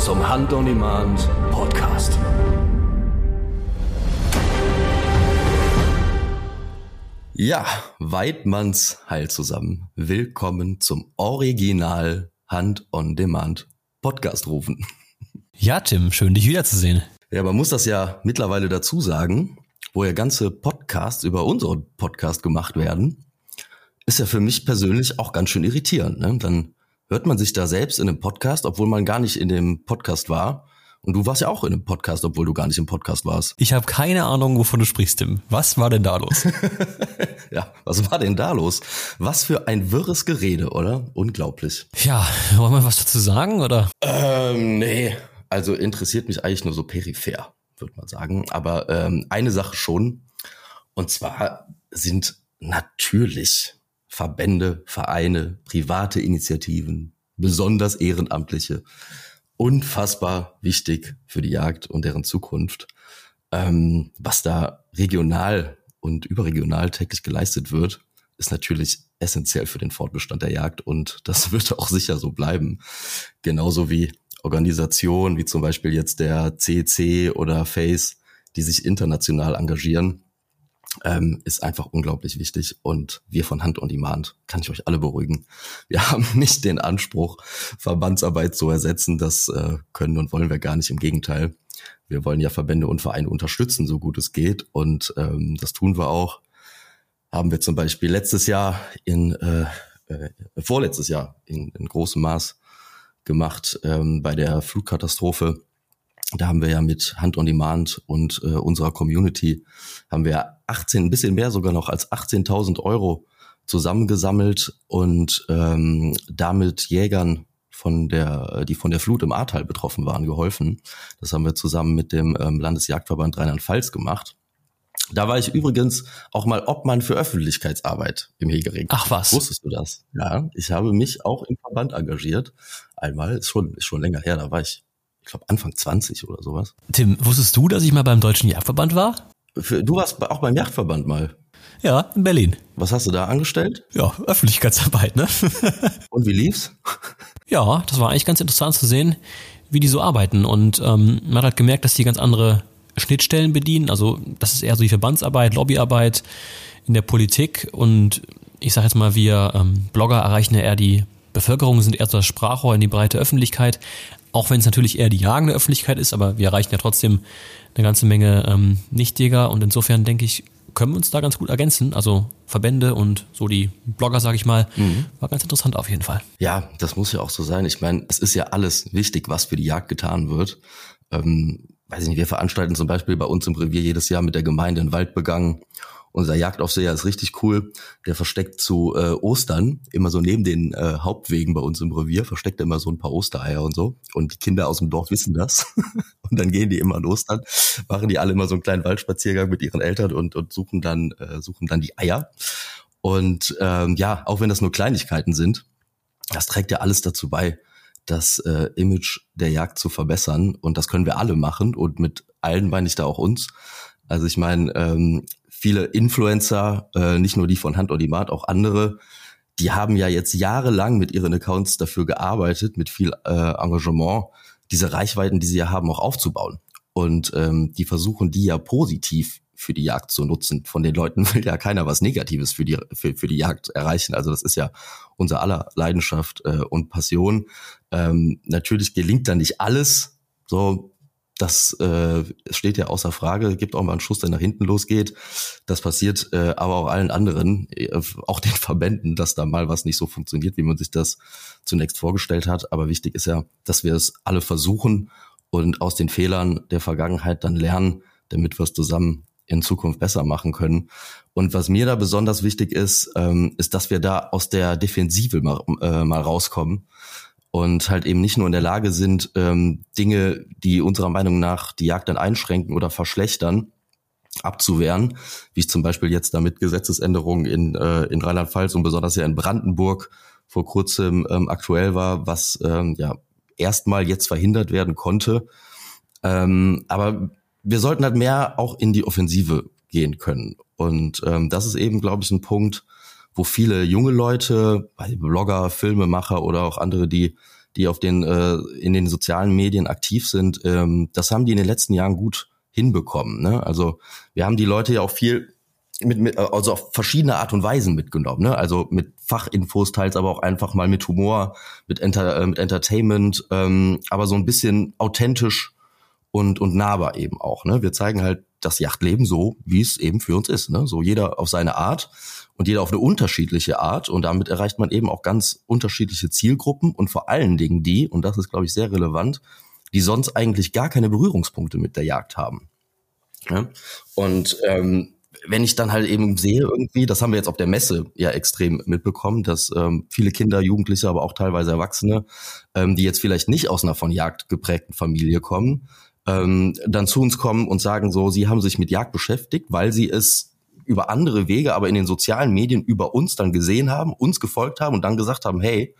Zum Hand on Demand Podcast. Ja, Weidmanns Heil zusammen. Willkommen zum Original Hand on Demand Podcast rufen. Ja, Tim, schön dich wiederzusehen. Ja, man muss das ja mittlerweile dazu sagen, wo ja ganze Podcasts über unseren Podcast gemacht werden, ist ja für mich persönlich auch ganz schön irritierend. Ne? Dann hört man sich da selbst in einem Podcast, obwohl man gar nicht in dem Podcast war. Und du warst ja auch in einem Podcast, obwohl du gar nicht im Podcast warst. Ich habe keine Ahnung, wovon du sprichst, Tim. Was war denn da los? ja, was war denn da los? Was für ein wirres Gerede, oder? Unglaublich. Ja, wollen wir was dazu sagen, oder? Ähm, nee. Also interessiert mich eigentlich nur so peripher, würde man sagen. Aber ähm, eine Sache schon. Und zwar sind natürlich Verbände, Vereine, private Initiativen, besonders Ehrenamtliche, unfassbar wichtig für die Jagd und deren Zukunft. Ähm, was da regional und überregional täglich geleistet wird, ist natürlich essentiell für den Fortbestand der Jagd und das wird auch sicher so bleiben. Genauso wie Organisationen wie zum Beispiel jetzt der CC oder FACE, die sich international engagieren, ähm, ist einfach unglaublich wichtig. Und wir von Hand on Demand, kann ich euch alle beruhigen, wir haben nicht den Anspruch, Verbandsarbeit zu ersetzen. Das äh, können und wollen wir gar nicht. Im Gegenteil. Wir wollen ja Verbände und Vereine unterstützen, so gut es geht. Und ähm, das tun wir auch. Haben wir zum Beispiel letztes Jahr in, äh, äh, vorletztes Jahr in, in großem Maß gemacht ähm, bei der Flutkatastrophe da haben wir ja mit Hand on Demand und äh, unserer Community haben wir 18, ein bisschen mehr sogar noch als 18.000 Euro zusammengesammelt und ähm, damit Jägern von der, die von der Flut im Ahrtal betroffen waren, geholfen. Das haben wir zusammen mit dem ähm, Landesjagdverband Rheinland-Pfalz gemacht. Da war ich übrigens auch mal Obmann für Öffentlichkeitsarbeit im Hegering. Ach was. Wusstest du das? Ja, ich habe mich auch im Verband engagiert. Einmal, ist schon, ist schon länger her, da war ich ich glaube Anfang 20 oder sowas. Tim, wusstest du, dass ich mal beim Deutschen Jagdverband war? Du warst auch beim Jagdverband mal. Ja, in Berlin. Was hast du da angestellt? Ja, Öffentlichkeitsarbeit, ne? Und wie lief's? Ja, das war eigentlich ganz interessant zu sehen, wie die so arbeiten. Und ähm, man hat gemerkt, dass die ganz andere Schnittstellen bedienen. Also das ist eher so die Verbandsarbeit, Lobbyarbeit in der Politik. Und ich sage jetzt mal, wir ähm, Blogger erreichen ja eher die Bevölkerung, sind eher das Sprachrohr in die breite Öffentlichkeit. Auch wenn es natürlich eher die jagende Öffentlichkeit ist, aber wir erreichen ja trotzdem eine ganze Menge ähm, Nichtjäger und insofern denke ich, können wir uns da ganz gut ergänzen. Also Verbände und so die Blogger, sage ich mal, mhm. war ganz interessant auf jeden Fall. Ja, das muss ja auch so sein. Ich meine, es ist ja alles wichtig, was für die Jagd getan wird. Ähm, weiß ich nicht, wir veranstalten zum Beispiel bei uns im Revier jedes Jahr mit der Gemeinde in Wald begangen unser Jagdaufseher ist richtig cool. Der versteckt zu äh, Ostern immer so neben den äh, Hauptwegen bei uns im Revier, versteckt er immer so ein paar Ostereier und so. Und die Kinder aus dem Dorf wissen das. und dann gehen die immer an Ostern, machen die alle immer so einen kleinen Waldspaziergang mit ihren Eltern und, und suchen dann äh, suchen dann die Eier. Und ähm, ja, auch wenn das nur Kleinigkeiten sind, das trägt ja alles dazu bei, das äh, Image der Jagd zu verbessern. Und das können wir alle machen. Und mit allen meine ich da auch uns. Also ich meine, ähm, viele Influencer, äh, nicht nur die von Hand Demand, auch andere, die haben ja jetzt jahrelang mit ihren Accounts dafür gearbeitet, mit viel äh, Engagement, diese Reichweiten, die sie ja haben, auch aufzubauen. Und ähm, die versuchen die ja positiv für die Jagd zu nutzen. Von den Leuten will ja keiner was Negatives für die, für, für die Jagd erreichen. Also das ist ja unser aller Leidenschaft äh, und Passion. Ähm, natürlich gelingt da nicht alles. So, das äh, steht ja außer Frage. Gibt auch mal einen Schuss, der nach hinten losgeht. Das passiert äh, aber auch allen anderen, äh, auch den Verbänden, dass da mal was nicht so funktioniert, wie man sich das zunächst vorgestellt hat. Aber wichtig ist ja, dass wir es alle versuchen und aus den Fehlern der Vergangenheit dann lernen, damit wir es zusammen in Zukunft besser machen können. Und was mir da besonders wichtig ist, ähm, ist, dass wir da aus der Defensive mal, äh, mal rauskommen und halt eben nicht nur in der Lage sind, ähm, Dinge, die unserer Meinung nach die Jagd dann einschränken oder verschlechtern, abzuwehren, wie es zum Beispiel jetzt damit Gesetzesänderungen in, äh, in Rheinland-Pfalz und besonders ja in Brandenburg vor kurzem ähm, aktuell war, was ähm, ja erstmal jetzt verhindert werden konnte. Ähm, aber wir sollten halt mehr auch in die Offensive gehen können. Und ähm, das ist eben, glaube ich, ein Punkt, wo viele junge Leute, Blogger, Filmemacher oder auch andere, die die auf den äh, in den sozialen Medien aktiv sind, ähm, das haben die in den letzten Jahren gut hinbekommen. Ne? Also wir haben die Leute ja auch viel mit, mit also auf verschiedene Art und Weisen mitgenommen, ne? Also mit Fachinfos teils, aber auch einfach mal mit Humor, mit, Enter, äh, mit Entertainment, ähm, aber so ein bisschen authentisch und und nahbar eben auch. Ne? Wir zeigen halt das Yachtleben so, wie es eben für uns ist. Ne? So jeder auf seine Art und jeder auf eine unterschiedliche Art und damit erreicht man eben auch ganz unterschiedliche Zielgruppen und vor allen Dingen die und das ist glaube ich sehr relevant, die sonst eigentlich gar keine Berührungspunkte mit der Jagd haben. Ja? Und ähm, wenn ich dann halt eben sehe irgendwie, das haben wir jetzt auf der Messe ja extrem mitbekommen, dass ähm, viele Kinder, Jugendliche, aber auch teilweise Erwachsene, ähm, die jetzt vielleicht nicht aus einer von Jagd geprägten Familie kommen, ähm, dann zu uns kommen und sagen so, sie haben sich mit Jagd beschäftigt, weil sie es über andere Wege, aber in den sozialen Medien über uns dann gesehen haben, uns gefolgt haben und dann gesagt haben, hey,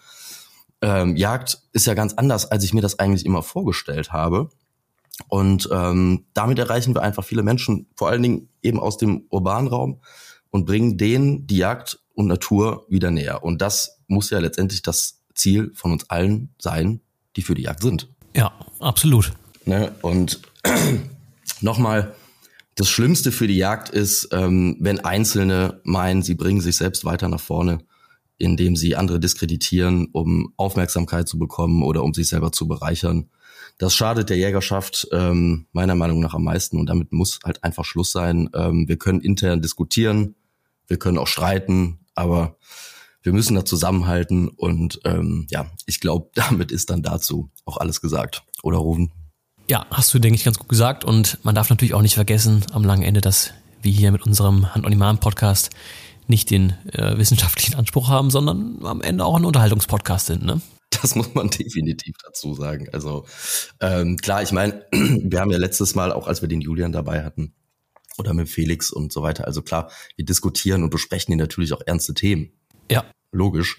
ähm, Jagd ist ja ganz anders, als ich mir das eigentlich immer vorgestellt habe. Und ähm, damit erreichen wir einfach viele Menschen, vor allen Dingen eben aus dem urbanen Raum und bringen denen die Jagd und Natur wieder näher. Und das muss ja letztendlich das Ziel von uns allen sein, die für die Jagd sind. Ja, absolut. Ne? Und nochmal, das Schlimmste für die Jagd ist, ähm, wenn Einzelne meinen, sie bringen sich selbst weiter nach vorne, indem sie andere diskreditieren, um Aufmerksamkeit zu bekommen oder um sich selber zu bereichern. Das schadet der Jägerschaft ähm, meiner Meinung nach am meisten und damit muss halt einfach Schluss sein. Ähm, wir können intern diskutieren, wir können auch streiten, aber wir müssen da zusammenhalten und ähm, ja, ich glaube, damit ist dann dazu auch alles gesagt. Oder Rufen? Ja, hast du, denke ich, ganz gut gesagt. Und man darf natürlich auch nicht vergessen, am langen Ende, dass wir hier mit unserem Hand on Demand Podcast nicht den äh, wissenschaftlichen Anspruch haben, sondern am Ende auch ein Unterhaltungspodcast sind. Ne? Das muss man definitiv dazu sagen. Also ähm, klar, ich meine, wir haben ja letztes Mal, auch als wir den Julian dabei hatten, oder mit Felix und so weiter, also klar, wir diskutieren und besprechen hier natürlich auch ernste Themen. Ja. Logisch.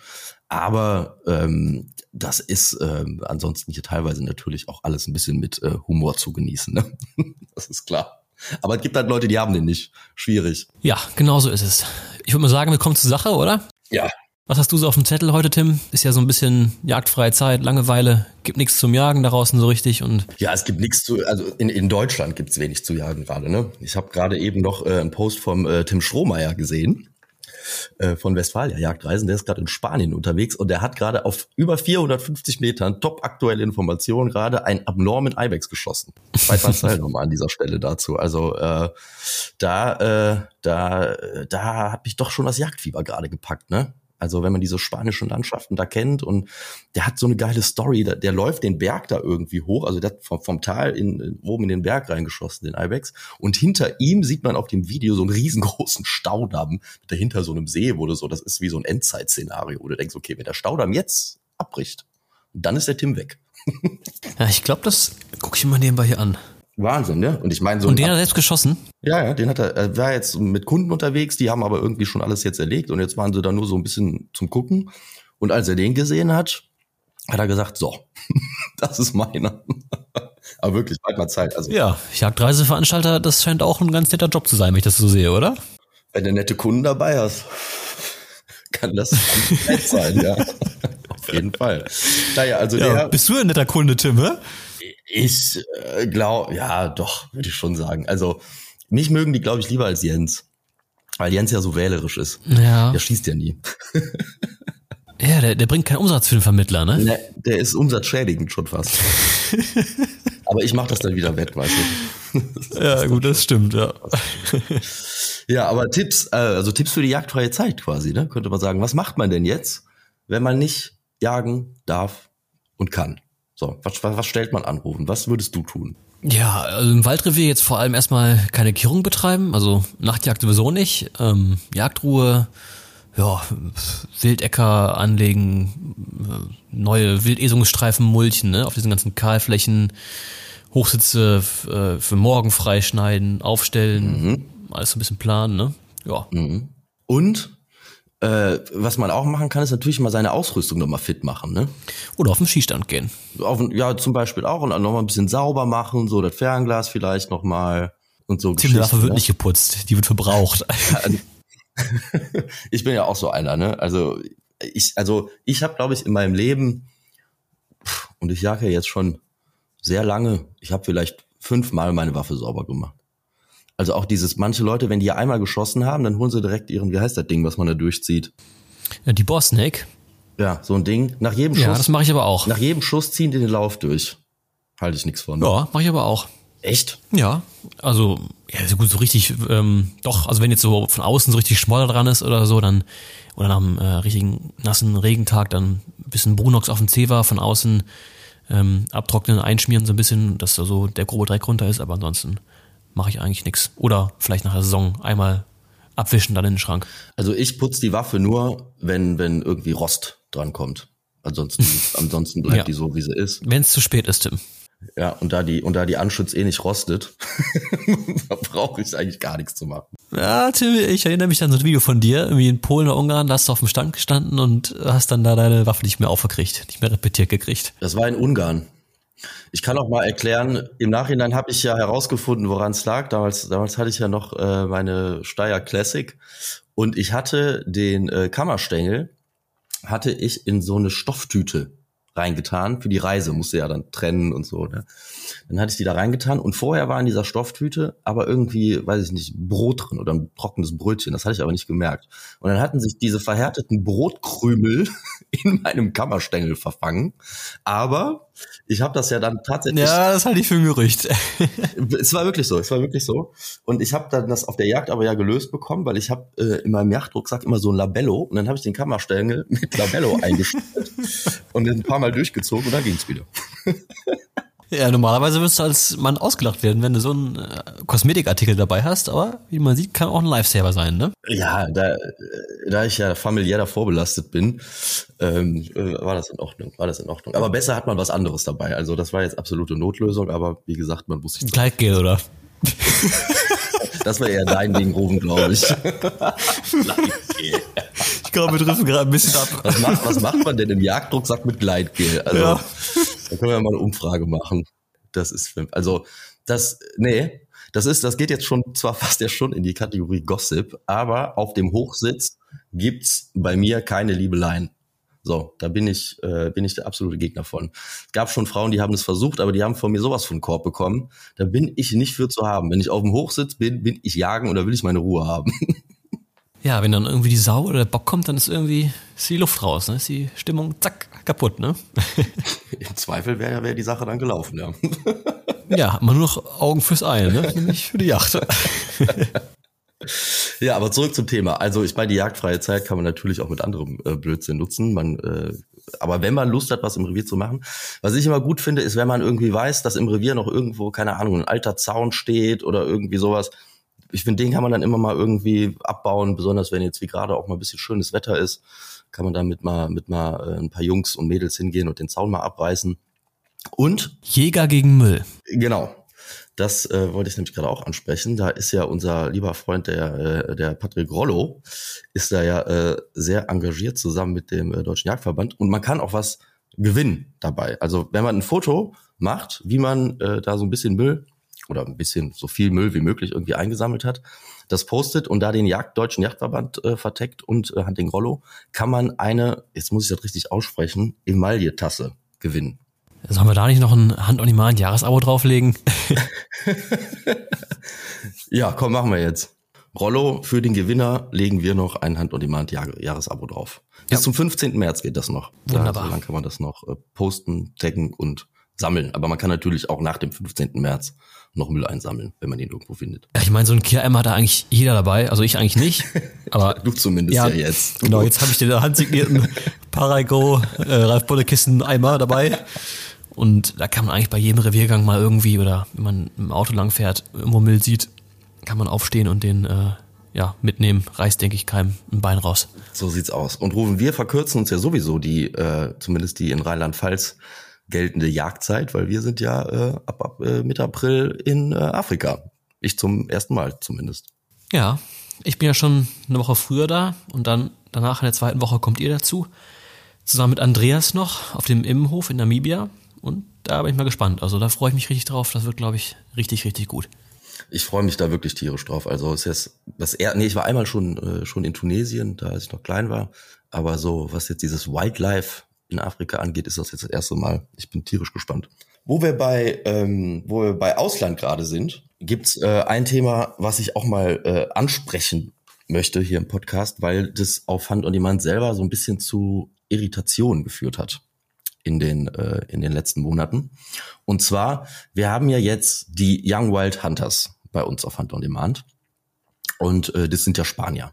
Aber ähm, das ist ähm, ansonsten hier teilweise natürlich auch alles ein bisschen mit äh, Humor zu genießen. Ne? das ist klar. Aber es gibt halt Leute, die haben den nicht. Schwierig. Ja, genau so ist es. Ich würde mal sagen, wir kommen zur Sache, oder? Ja, was hast du so auf dem Zettel heute, Tim? Ist ja so ein bisschen jagdfreie Zeit, Langeweile, gibt nichts zum Jagen da draußen so richtig und ja, es gibt nichts zu, also in, in Deutschland gibt's wenig zu jagen gerade. Ne? Ich habe gerade eben noch äh, einen Post vom äh, Tim Strohmeier gesehen äh, von Westfalia Jagdreisen. Der ist gerade in Spanien unterwegs und der hat gerade auf über 450 Metern top aktuelle Informationen gerade einen abnormen Ibex geschossen. Weiter Teil nochmal an dieser Stelle dazu. Also äh, da, äh, da, da hat mich doch schon das Jagdfieber gerade gepackt, ne? Also wenn man diese spanischen Landschaften da kennt und der hat so eine geile Story, der, der läuft den Berg da irgendwie hoch, also der hat vom, vom Tal in, in, oben in den Berg reingeschossen, den Ibex. Und hinter ihm sieht man auf dem Video so einen riesengroßen Staudamm dahinter so einem See, du so, das ist wie so ein Endzeit-Szenario, wo du denkst, okay, wenn der Staudamm jetzt abbricht, dann ist der Tim weg. ja, ich glaube, das gucke ich mal nebenbei hier an. Wahnsinn, ne? Und ich meine so. Und den hat er selbst geschossen? Ja, ja, den hat er, er war jetzt mit Kunden unterwegs, die haben aber irgendwie schon alles jetzt erlegt und jetzt waren sie da nur so ein bisschen zum Gucken. Und als er den gesehen hat, hat er gesagt, so, das ist meiner. aber wirklich, bald mal Zeit. Also, ja, Jagdreiseveranstalter, das scheint auch ein ganz netter Job zu sein, wenn ich das so sehe, oder? Wenn du nette Kunden dabei hast, kann das nett sein, ja. Auf jeden Fall. Naja, also ja, der. Bist du ein netter Kunde, Tim, hä? Ich äh, glaube, ja, doch, würde ich schon sagen. Also mich mögen die, glaube ich, lieber als Jens. Weil Jens ja so wählerisch ist. Ja. Der schießt ja nie. ja, der, der bringt keinen Umsatz für den Vermittler, ne? ne der ist umsatzschädigend schon fast. Aber ich mache das dann wieder wett, weißt du. ja, gut, das stimmt, ja. ja, aber Tipps, äh, also Tipps für die jagdfreie Zeit quasi, ne? Könnte man sagen. Was macht man denn jetzt, wenn man nicht jagen darf und kann? So, was, was, stellt man anrufen? Was würdest du tun? Ja, also im Waldrevier jetzt vor allem erstmal keine Kehrung betreiben, also Nachtjagd sowieso nicht. Ähm, Jagdruhe, ja, Wildecker anlegen, neue Wildesungsstreifen mulchen, ne, auf diesen ganzen Kahlflächen, Hochsitze äh, für morgen freischneiden, aufstellen, mhm. alles so ein bisschen planen, ne? Ja. Mhm. Und äh, was man auch machen kann, ist natürlich mal seine Ausrüstung nochmal fit machen, ne? Oder auf den Skistand gehen. Auf, ja, zum Beispiel auch und dann nochmal ein bisschen sauber machen, so das Fernglas vielleicht nochmal und so. Die Waffe wird ne? nicht geputzt, die wird verbraucht. ich bin ja auch so einer, ne? Also ich, also ich habe, glaube ich, in meinem Leben und ich jage ja jetzt schon sehr lange. Ich habe vielleicht fünfmal meine Waffe sauber gemacht. Also auch dieses, manche Leute, wenn die ja einmal geschossen haben, dann holen sie direkt ihren, wie heißt das Ding, was man da durchzieht? Ja, die Boss Snake. Ja, so ein Ding. Nach jedem Schuss. Ja, das mache ich aber auch. Nach jedem Schuss ziehen die den Lauf durch. Halte ich nichts von. Ja, mache ich aber auch. Echt? Ja, also ja, so gut, so richtig, ähm, doch, also wenn jetzt so von außen so richtig Schmoller dran ist oder so, dann, oder nach einem äh, richtigen nassen Regentag dann ein bisschen Brunox auf dem Zeh war, von außen ähm, abtrocknen, einschmieren so ein bisschen, dass da so der grobe Dreck runter ist, aber ansonsten mache ich eigentlich nichts. Oder vielleicht nach der Saison einmal abwischen, dann in den Schrank. Also ich putze die Waffe nur, wenn, wenn irgendwie Rost dran kommt. Ansonsten, ansonsten bleibt Ja. die so, wie sie ist. Wenn es zu spät ist, Tim. Ja, und da die, und da die Anschütz eh nicht rostet, brauche ich eigentlich gar nichts zu machen. Ja, Tim, ich erinnere mich an so ein Video von dir, irgendwie in Polen oder Ungarn, da hast du auf dem Stand gestanden und hast dann da deine Waffe nicht mehr aufgekriegt, nicht mehr repetiert gekriegt. Das war in Ungarn. Ich kann auch mal erklären, im Nachhinein habe ich ja herausgefunden, woran es lag. Damals, damals hatte ich ja noch äh, meine Steyr Classic und ich hatte den äh, Kammerstängel, hatte ich in so eine Stofftüte reingetan für die Reise, musste ja dann trennen und so. Ne? Dann hatte ich die da reingetan und vorher war in dieser Stofftüte aber irgendwie, weiß ich nicht, Brot drin oder ein trockenes Brötchen. Das hatte ich aber nicht gemerkt. Und dann hatten sich diese verhärteten Brotkrümel in meinem Kammerstängel verfangen. Aber ich habe das ja dann tatsächlich Ja, das halte ich für ein Gerücht. es war wirklich so, es war wirklich so. Und ich habe dann das auf der Jagd aber ja gelöst bekommen, weil ich habe äh, in meinem Yachtrucksack immer so ein Labello und dann habe ich den Kammerstängel mit Labello eingestellt und ein paar Mal durchgezogen und dann ging's wieder. Ja, normalerweise wirst du als Mann ausgelacht werden, wenn du so einen äh, Kosmetikartikel dabei hast, aber wie man sieht, kann auch ein Lifesaver sein, ne? Ja, da, äh, da ich ja familiär davor belastet bin, ähm, äh, war das in Ordnung, war das in Ordnung. Aber besser hat man was anderes dabei. Also das war jetzt absolute Notlösung, aber wie gesagt, man muss sich, Gleitgel, oder? das war eher dein Ding, Rufen, glaube ich. Ich glaube, wir driften gerade ein bisschen ab. Was macht, was macht man denn im Jagdrucksack mit Gleitgel? Also, Ja. Da können wir mal eine Umfrage machen. Das ist, also, das, nee, das ist, das geht jetzt schon zwar fast ja schon in die Kategorie Gossip, aber auf dem Hochsitz gibt's bei mir keine Liebeleien. So, da bin ich, äh, bin ich der absolute Gegner von. Es gab schon Frauen, die haben es versucht, aber die haben von mir sowas von Korb bekommen. Da bin ich nicht für zu haben. Wenn ich auf dem Hochsitz bin, bin ich jagen oder will ich meine Ruhe haben. Ja, wenn dann irgendwie die Sau oder der Bock kommt, dann ist irgendwie ist die Luft raus, ne? Ist die Stimmung zack kaputt, ne? Im Zweifel wäre wär die Sache dann gelaufen, ja. Ja, hat man nur noch Augen fürs Ei, ne? Nämlich für die Yacht. Ja, aber zurück zum Thema. Also ich meine, die jagdfreie Zeit kann man natürlich auch mit anderem äh, Blödsinn nutzen. Man, äh, aber wenn man Lust hat, was im Revier zu machen, was ich immer gut finde, ist, wenn man irgendwie weiß, dass im Revier noch irgendwo, keine Ahnung, ein alter Zaun steht oder irgendwie sowas. Ich finde, den kann man dann immer mal irgendwie abbauen, besonders wenn jetzt wie gerade auch mal ein bisschen schönes Wetter ist, kann man damit mal mit mal äh, ein paar Jungs und Mädels hingehen und den Zaun mal abreißen. Und Jäger gegen Müll. Genau. Das äh, wollte ich nämlich gerade auch ansprechen. Da ist ja unser lieber Freund, der, äh, der Patrick Rollo, ist da ja äh, sehr engagiert zusammen mit dem äh, Deutschen Jagdverband und man kann auch was gewinnen dabei. Also wenn man ein Foto macht, wie man äh, da so ein bisschen Müll oder ein bisschen so viel Müll wie möglich irgendwie eingesammelt hat, das postet und da den Jagd, Deutschen Jagdverband äh, verteckt und äh, Hunting Rollo, kann man eine, jetzt muss ich das richtig aussprechen, Emaille-Tasse gewinnen. Sollen wir da nicht noch ein Hand-on-Demand-Jahresabo drauflegen? Ja, komm, machen wir jetzt. Rollo, für den Gewinner legen wir noch ein Hand-on-Demand-Jahresabo drauf. Bis Ja. zum 15. März geht das noch. Wunderbar. Da, so lange kann man das noch äh, posten, taggen und sammeln. Aber man kann natürlich auch nach dem 15. März noch Müll einsammeln, wenn man ihn irgendwo findet. Ja, ich meine, so ein Kehr-Eimer hat da eigentlich jeder dabei. Also ich eigentlich nicht. Aber Du zumindest ja, jetzt. Genau, jetzt habe ich den handsignierten Parago äh, Ralf Bollekissen Eimer dabei. Und da kann man eigentlich bei jedem Reviergang mal irgendwie oder wenn man im Auto lang fährt, irgendwo Müll sieht, kann man aufstehen und den äh, ja mitnehmen. Reißt, denke ich, keinem ein Bein raus. So sieht's aus. Und Rufen, wir verkürzen uns ja sowieso die, äh, zumindest die in Rheinland-Pfalz geltende Jagdzeit, weil wir sind ja äh, ab, ab äh, Mitte April in äh, Afrika. Ich zum ersten Mal zumindest. Ja, ich bin ja schon eine Woche früher da und dann danach in der zweiten Woche kommt ihr dazu. Zusammen mit Andreas noch auf dem Immenhof in Namibia. Und da bin ich mal gespannt. Also da freue ich mich richtig drauf. Das wird, glaube ich, richtig, richtig gut. Ich freue mich da wirklich tierisch drauf. Also es ist jetzt das er nee, ich war einmal schon äh, schon in Tunesien, da als ich noch klein war, aber so was jetzt dieses Wildlife in Afrika angeht, ist das jetzt das erste Mal. Ich bin tierisch gespannt. Wo wir bei, ähm, wo wir bei Ausland gerade sind, gibt's äh, ein Thema, was ich auch mal äh, ansprechen möchte hier im Podcast, weil das auf Hand on Demand selber so ein bisschen zu Irritation geführt hat in den, äh, in den letzten Monaten. Und zwar, wir haben ja jetzt die Young Wild Hunters bei uns auf Hand on Demand. Und äh, das sind ja Spanier.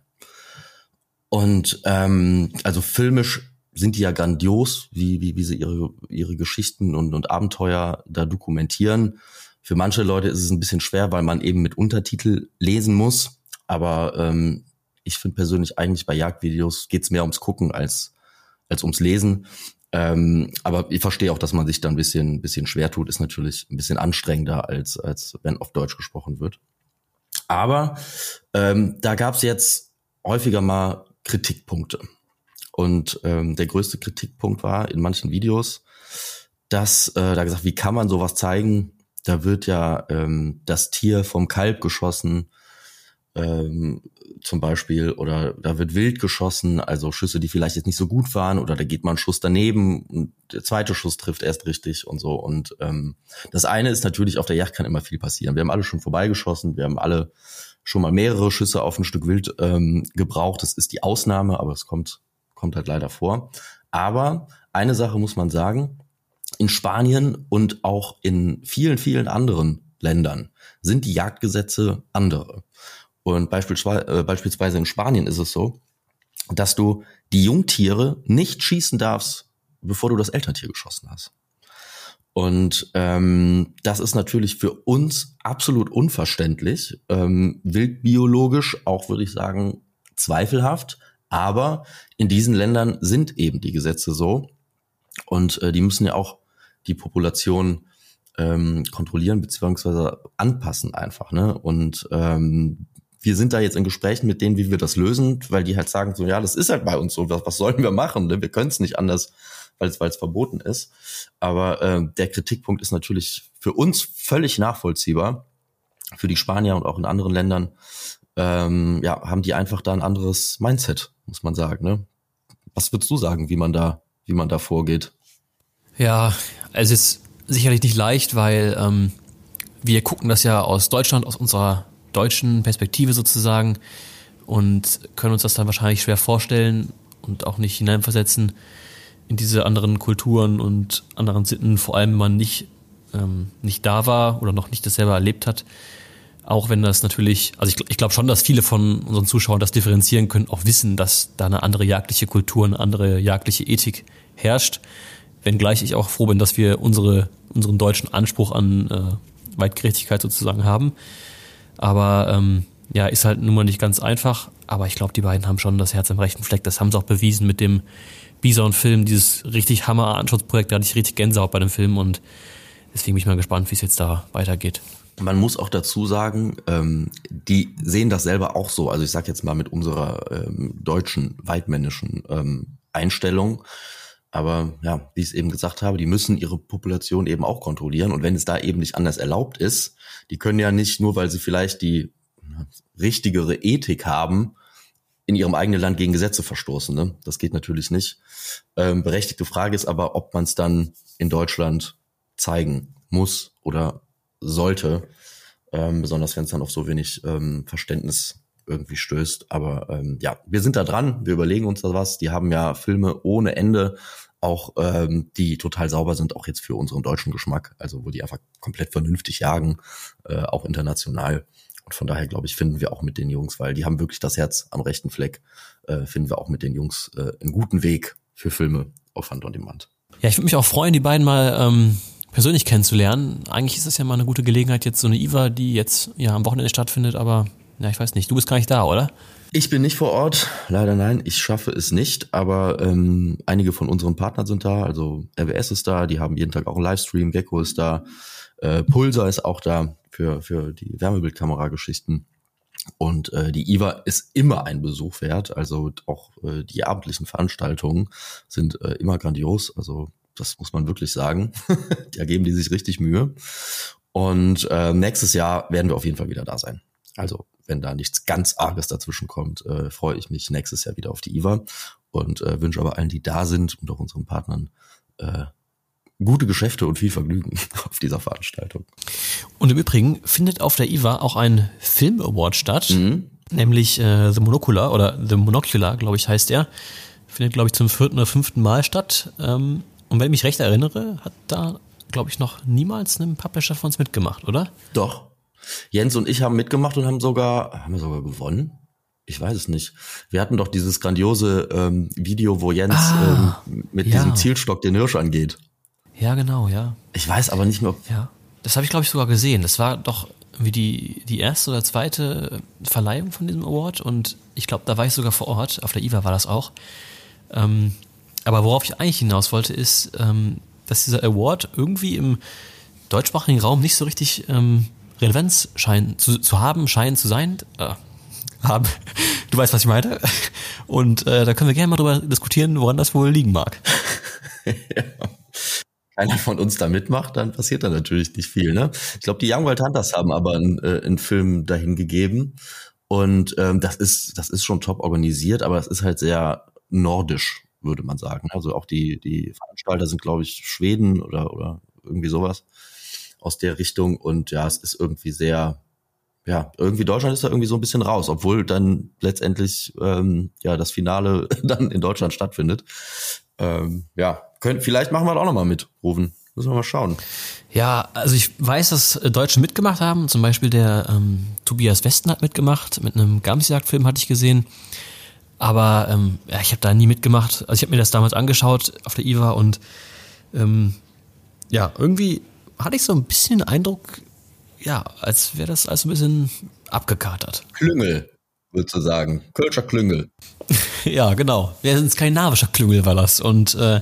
Und ähm, also filmisch sind die ja grandios, wie, wie, wie sie ihre, ihre Geschichten und, und Abenteuer da dokumentieren. Für manche Leute ist es ein bisschen schwer, weil man eben mit Untertitel lesen muss. Aber ähm, ich finde persönlich eigentlich bei Jagdvideos geht's mehr ums Gucken als, als ums Lesen. Ähm, aber ich verstehe auch, dass man sich da ein bisschen, bisschen schwer tut, ist natürlich ein bisschen anstrengender, als, als wenn auf Deutsch gesprochen wird. Aber ähm, da gab's jetzt häufiger mal Kritikpunkte. Und ähm, der größte Kritikpunkt war in manchen Videos, dass äh, da gesagt, wie kann man sowas zeigen? Da wird ja ähm, das Tier vom Kalb geschossen, ähm, zum Beispiel, oder da wird wild geschossen, also Schüsse, die vielleicht jetzt nicht so gut waren, oder da geht mal ein Schuss daneben und der zweite Schuss trifft erst richtig und so. Und ähm, das eine ist natürlich, auf der Yacht kann immer viel passieren. Wir haben alle schon vorbeigeschossen, wir haben alle schon mal mehrere Schüsse auf ein Stück Wild ähm, gebraucht. Das ist die Ausnahme, aber es kommt, kommt halt leider vor. Aber eine Sache muss man sagen, in Spanien und auch in vielen, vielen anderen Ländern sind die Jagdgesetze andere. Und beispielsweise, äh, beispielsweise in Spanien ist es so, dass du die Jungtiere nicht schießen darfst, bevor du das Elterntier geschossen hast. Und ähm, das ist natürlich für uns absolut unverständlich, ähm, wildbiologisch auch würde ich sagen zweifelhaft, aber in diesen Ländern sind eben die Gesetze so und äh, die müssen ja auch die Population ähm, kontrollieren beziehungsweise anpassen einfach. Ne? Und ähm, wir sind da jetzt in Gesprächen mit denen, wie wir das lösen, weil die halt sagen so, ja, das ist halt bei uns so, was, was sollen wir machen? Ne? Wir können es nicht anders, weil es weil es verboten ist. Aber äh, der Kritikpunkt ist natürlich für uns völlig nachvollziehbar. Für die Spanier und auch in anderen Ländern ähm, ja, haben die einfach da ein anderes Mindset, muss man sagen. Ne? Was würdest du sagen, wie man da, wie man da vorgeht? Ja, es ist sicherlich nicht leicht, weil ähm, wir gucken das ja aus Deutschland, aus unserer deutschen Perspektive sozusagen und können uns das dann wahrscheinlich schwer vorstellen und auch nicht hineinversetzen in diese anderen Kulturen und anderen Sitten, vor allem wenn man nicht, ähm, nicht da war oder noch nicht das selber erlebt hat. Auch wenn das natürlich, also ich, ich glaube schon, dass viele von unseren Zuschauern das differenzieren können, auch wissen, dass da eine andere jagdliche Kultur, eine andere jagdliche Ethik herrscht. Wenngleich ich auch froh bin, dass wir unsere, unseren deutschen Anspruch an äh, Weitgerechtigkeit sozusagen haben. Aber ähm, ja, ist halt nun mal nicht ganz einfach. Aber ich glaube, die beiden haben schon das Herz am rechten Fleck. Das haben sie auch bewiesen mit dem Bison-Film, dieses richtig Hammer-Anschutzprojekt. Da hatte ich richtig Gänsehaut bei dem Film und deswegen bin ich mal gespannt, wie es jetzt da weitergeht. Man muss auch dazu sagen, ähm, die sehen das selber auch so. Also ich sage jetzt mal mit unserer ähm, deutschen, weitmännischen ähm, Einstellung. Aber ja, wie ich es eben gesagt habe, die müssen ihre Population eben auch kontrollieren. Und wenn es da eben nicht anders erlaubt ist, die können ja nicht nur, weil sie vielleicht die richtigere Ethik haben, in ihrem eigenen Land gegen Gesetze verstoßen. Ne? Das geht natürlich nicht. Ähm, berechtigte Frage ist aber, ob man es dann in Deutschland zeigen muss oder sollte, ähm, besonders wenn es dann auf so wenig ähm, Verständnis irgendwie stößt. Aber ähm, ja, wir sind da dran, wir überlegen uns da was. Die haben ja Filme ohne Ende, auch ähm, die total sauber sind, auch jetzt für unseren deutschen Geschmack, also wo die einfach komplett vernünftig jagen, äh, auch international. Und von daher, glaube ich, finden wir auch mit den Jungs, weil die haben wirklich das Herz am rechten Fleck, äh, finden wir auch mit den Jungs äh, einen guten Weg für Filme auf Hand und Demand. Ja, ich würde mich auch freuen, die beiden mal ähm, persönlich kennenzulernen. Eigentlich ist es ja mal eine gute Gelegenheit, jetzt so eine IVA, die jetzt ja am Wochenende stattfindet, aber ja, ich weiß nicht. Du bist gar nicht da, oder? Ich bin nicht vor Ort, leider nein. Ich schaffe es nicht, aber ähm, einige von unseren Partnern sind da. Also RWS ist da, die haben jeden Tag auch einen Livestream. Gecko ist da, äh, Pulsar ist auch da für für die Wärmebildkamera-Geschichten. Und äh, die IWA ist immer ein Besuch wert. Also auch äh, die abendlichen Veranstaltungen sind äh, immer grandios. Also das muss man wirklich sagen. da geben die sich richtig Mühe. Und äh, nächstes Jahr werden wir auf jeden Fall wieder da sein. Also wenn da nichts ganz Arges dazwischen kommt, äh, freue ich mich nächstes Jahr wieder auf die IWA. und äh, wünsche aber allen, die da sind und auch unseren Partnern äh, gute Geschäfte und viel Vergnügen auf dieser Veranstaltung. Und im Übrigen findet auf der IWA auch ein Film Award statt, mhm. nämlich äh, The Monocular oder The Monocular, glaube ich, heißt er. Findet, glaube ich, zum vierten oder fünften Mal statt. Ähm, und wenn ich mich recht erinnere, hat da, glaube ich, noch niemals ein Publisher von uns mitgemacht, oder? Doch. Jens und ich haben mitgemacht und haben sogar, haben wir sogar gewonnen? Ich weiß es nicht. Wir hatten doch dieses grandiose ähm, Video, wo Jens ah, ähm, mit ja. diesem Zielstock den Hirsch angeht. Ja, genau, ja. Ich weiß aber nicht mehr. Ja, das habe ich glaube ich sogar gesehen. Das war doch wie die, die erste oder zweite Verleihung von diesem Award und ich glaube, da war ich sogar vor Ort. Auf der IWA war das auch. Ähm, aber worauf ich eigentlich hinaus wollte, ist, ähm, dass dieser Award irgendwie im deutschsprachigen Raum nicht so richtig ähm, Relevanz scheint zu, zu haben, scheinen zu sein. Äh, haben. Du weißt, was ich meine. Und äh, da können wir gerne mal drüber diskutieren, woran das wohl liegen mag. ja keiner von uns da mitmacht, dann passiert da natürlich nicht viel. Ne? Ich glaube, die Young Wild Hunters haben aber einen, äh, einen Film dahin gegeben und ähm, das ist das ist schon top organisiert, aber es ist halt sehr nordisch, würde man sagen. Also auch die die Veranstalter sind, glaube ich, Schweden oder oder irgendwie sowas aus der Richtung und ja, es ist irgendwie sehr ja, irgendwie Deutschland ist da irgendwie so ein bisschen raus, obwohl dann letztendlich ähm, ja das Finale dann in Deutschland stattfindet. Ähm, ja, können, vielleicht machen wir da auch nochmal mit, Rufen. Müssen wir mal schauen. Ja, also ich weiß, dass Deutsche mitgemacht haben. Zum Beispiel der ähm, Tobias Westen hat mitgemacht. Mit einem Gamsjagd-Film hatte ich gesehen. Aber ähm, ja, ich habe da nie mitgemacht. Also ich habe mir das damals angeschaut auf der IWA und ähm, ja, irgendwie hatte ich so ein bisschen den Eindruck, ja, als wäre das alles ein bisschen abgekatert. Klüngel, würdest du sagen. Kölscher Klüngel. ja, genau. Ja, ein skandinavischer Klüngel war das. Und äh,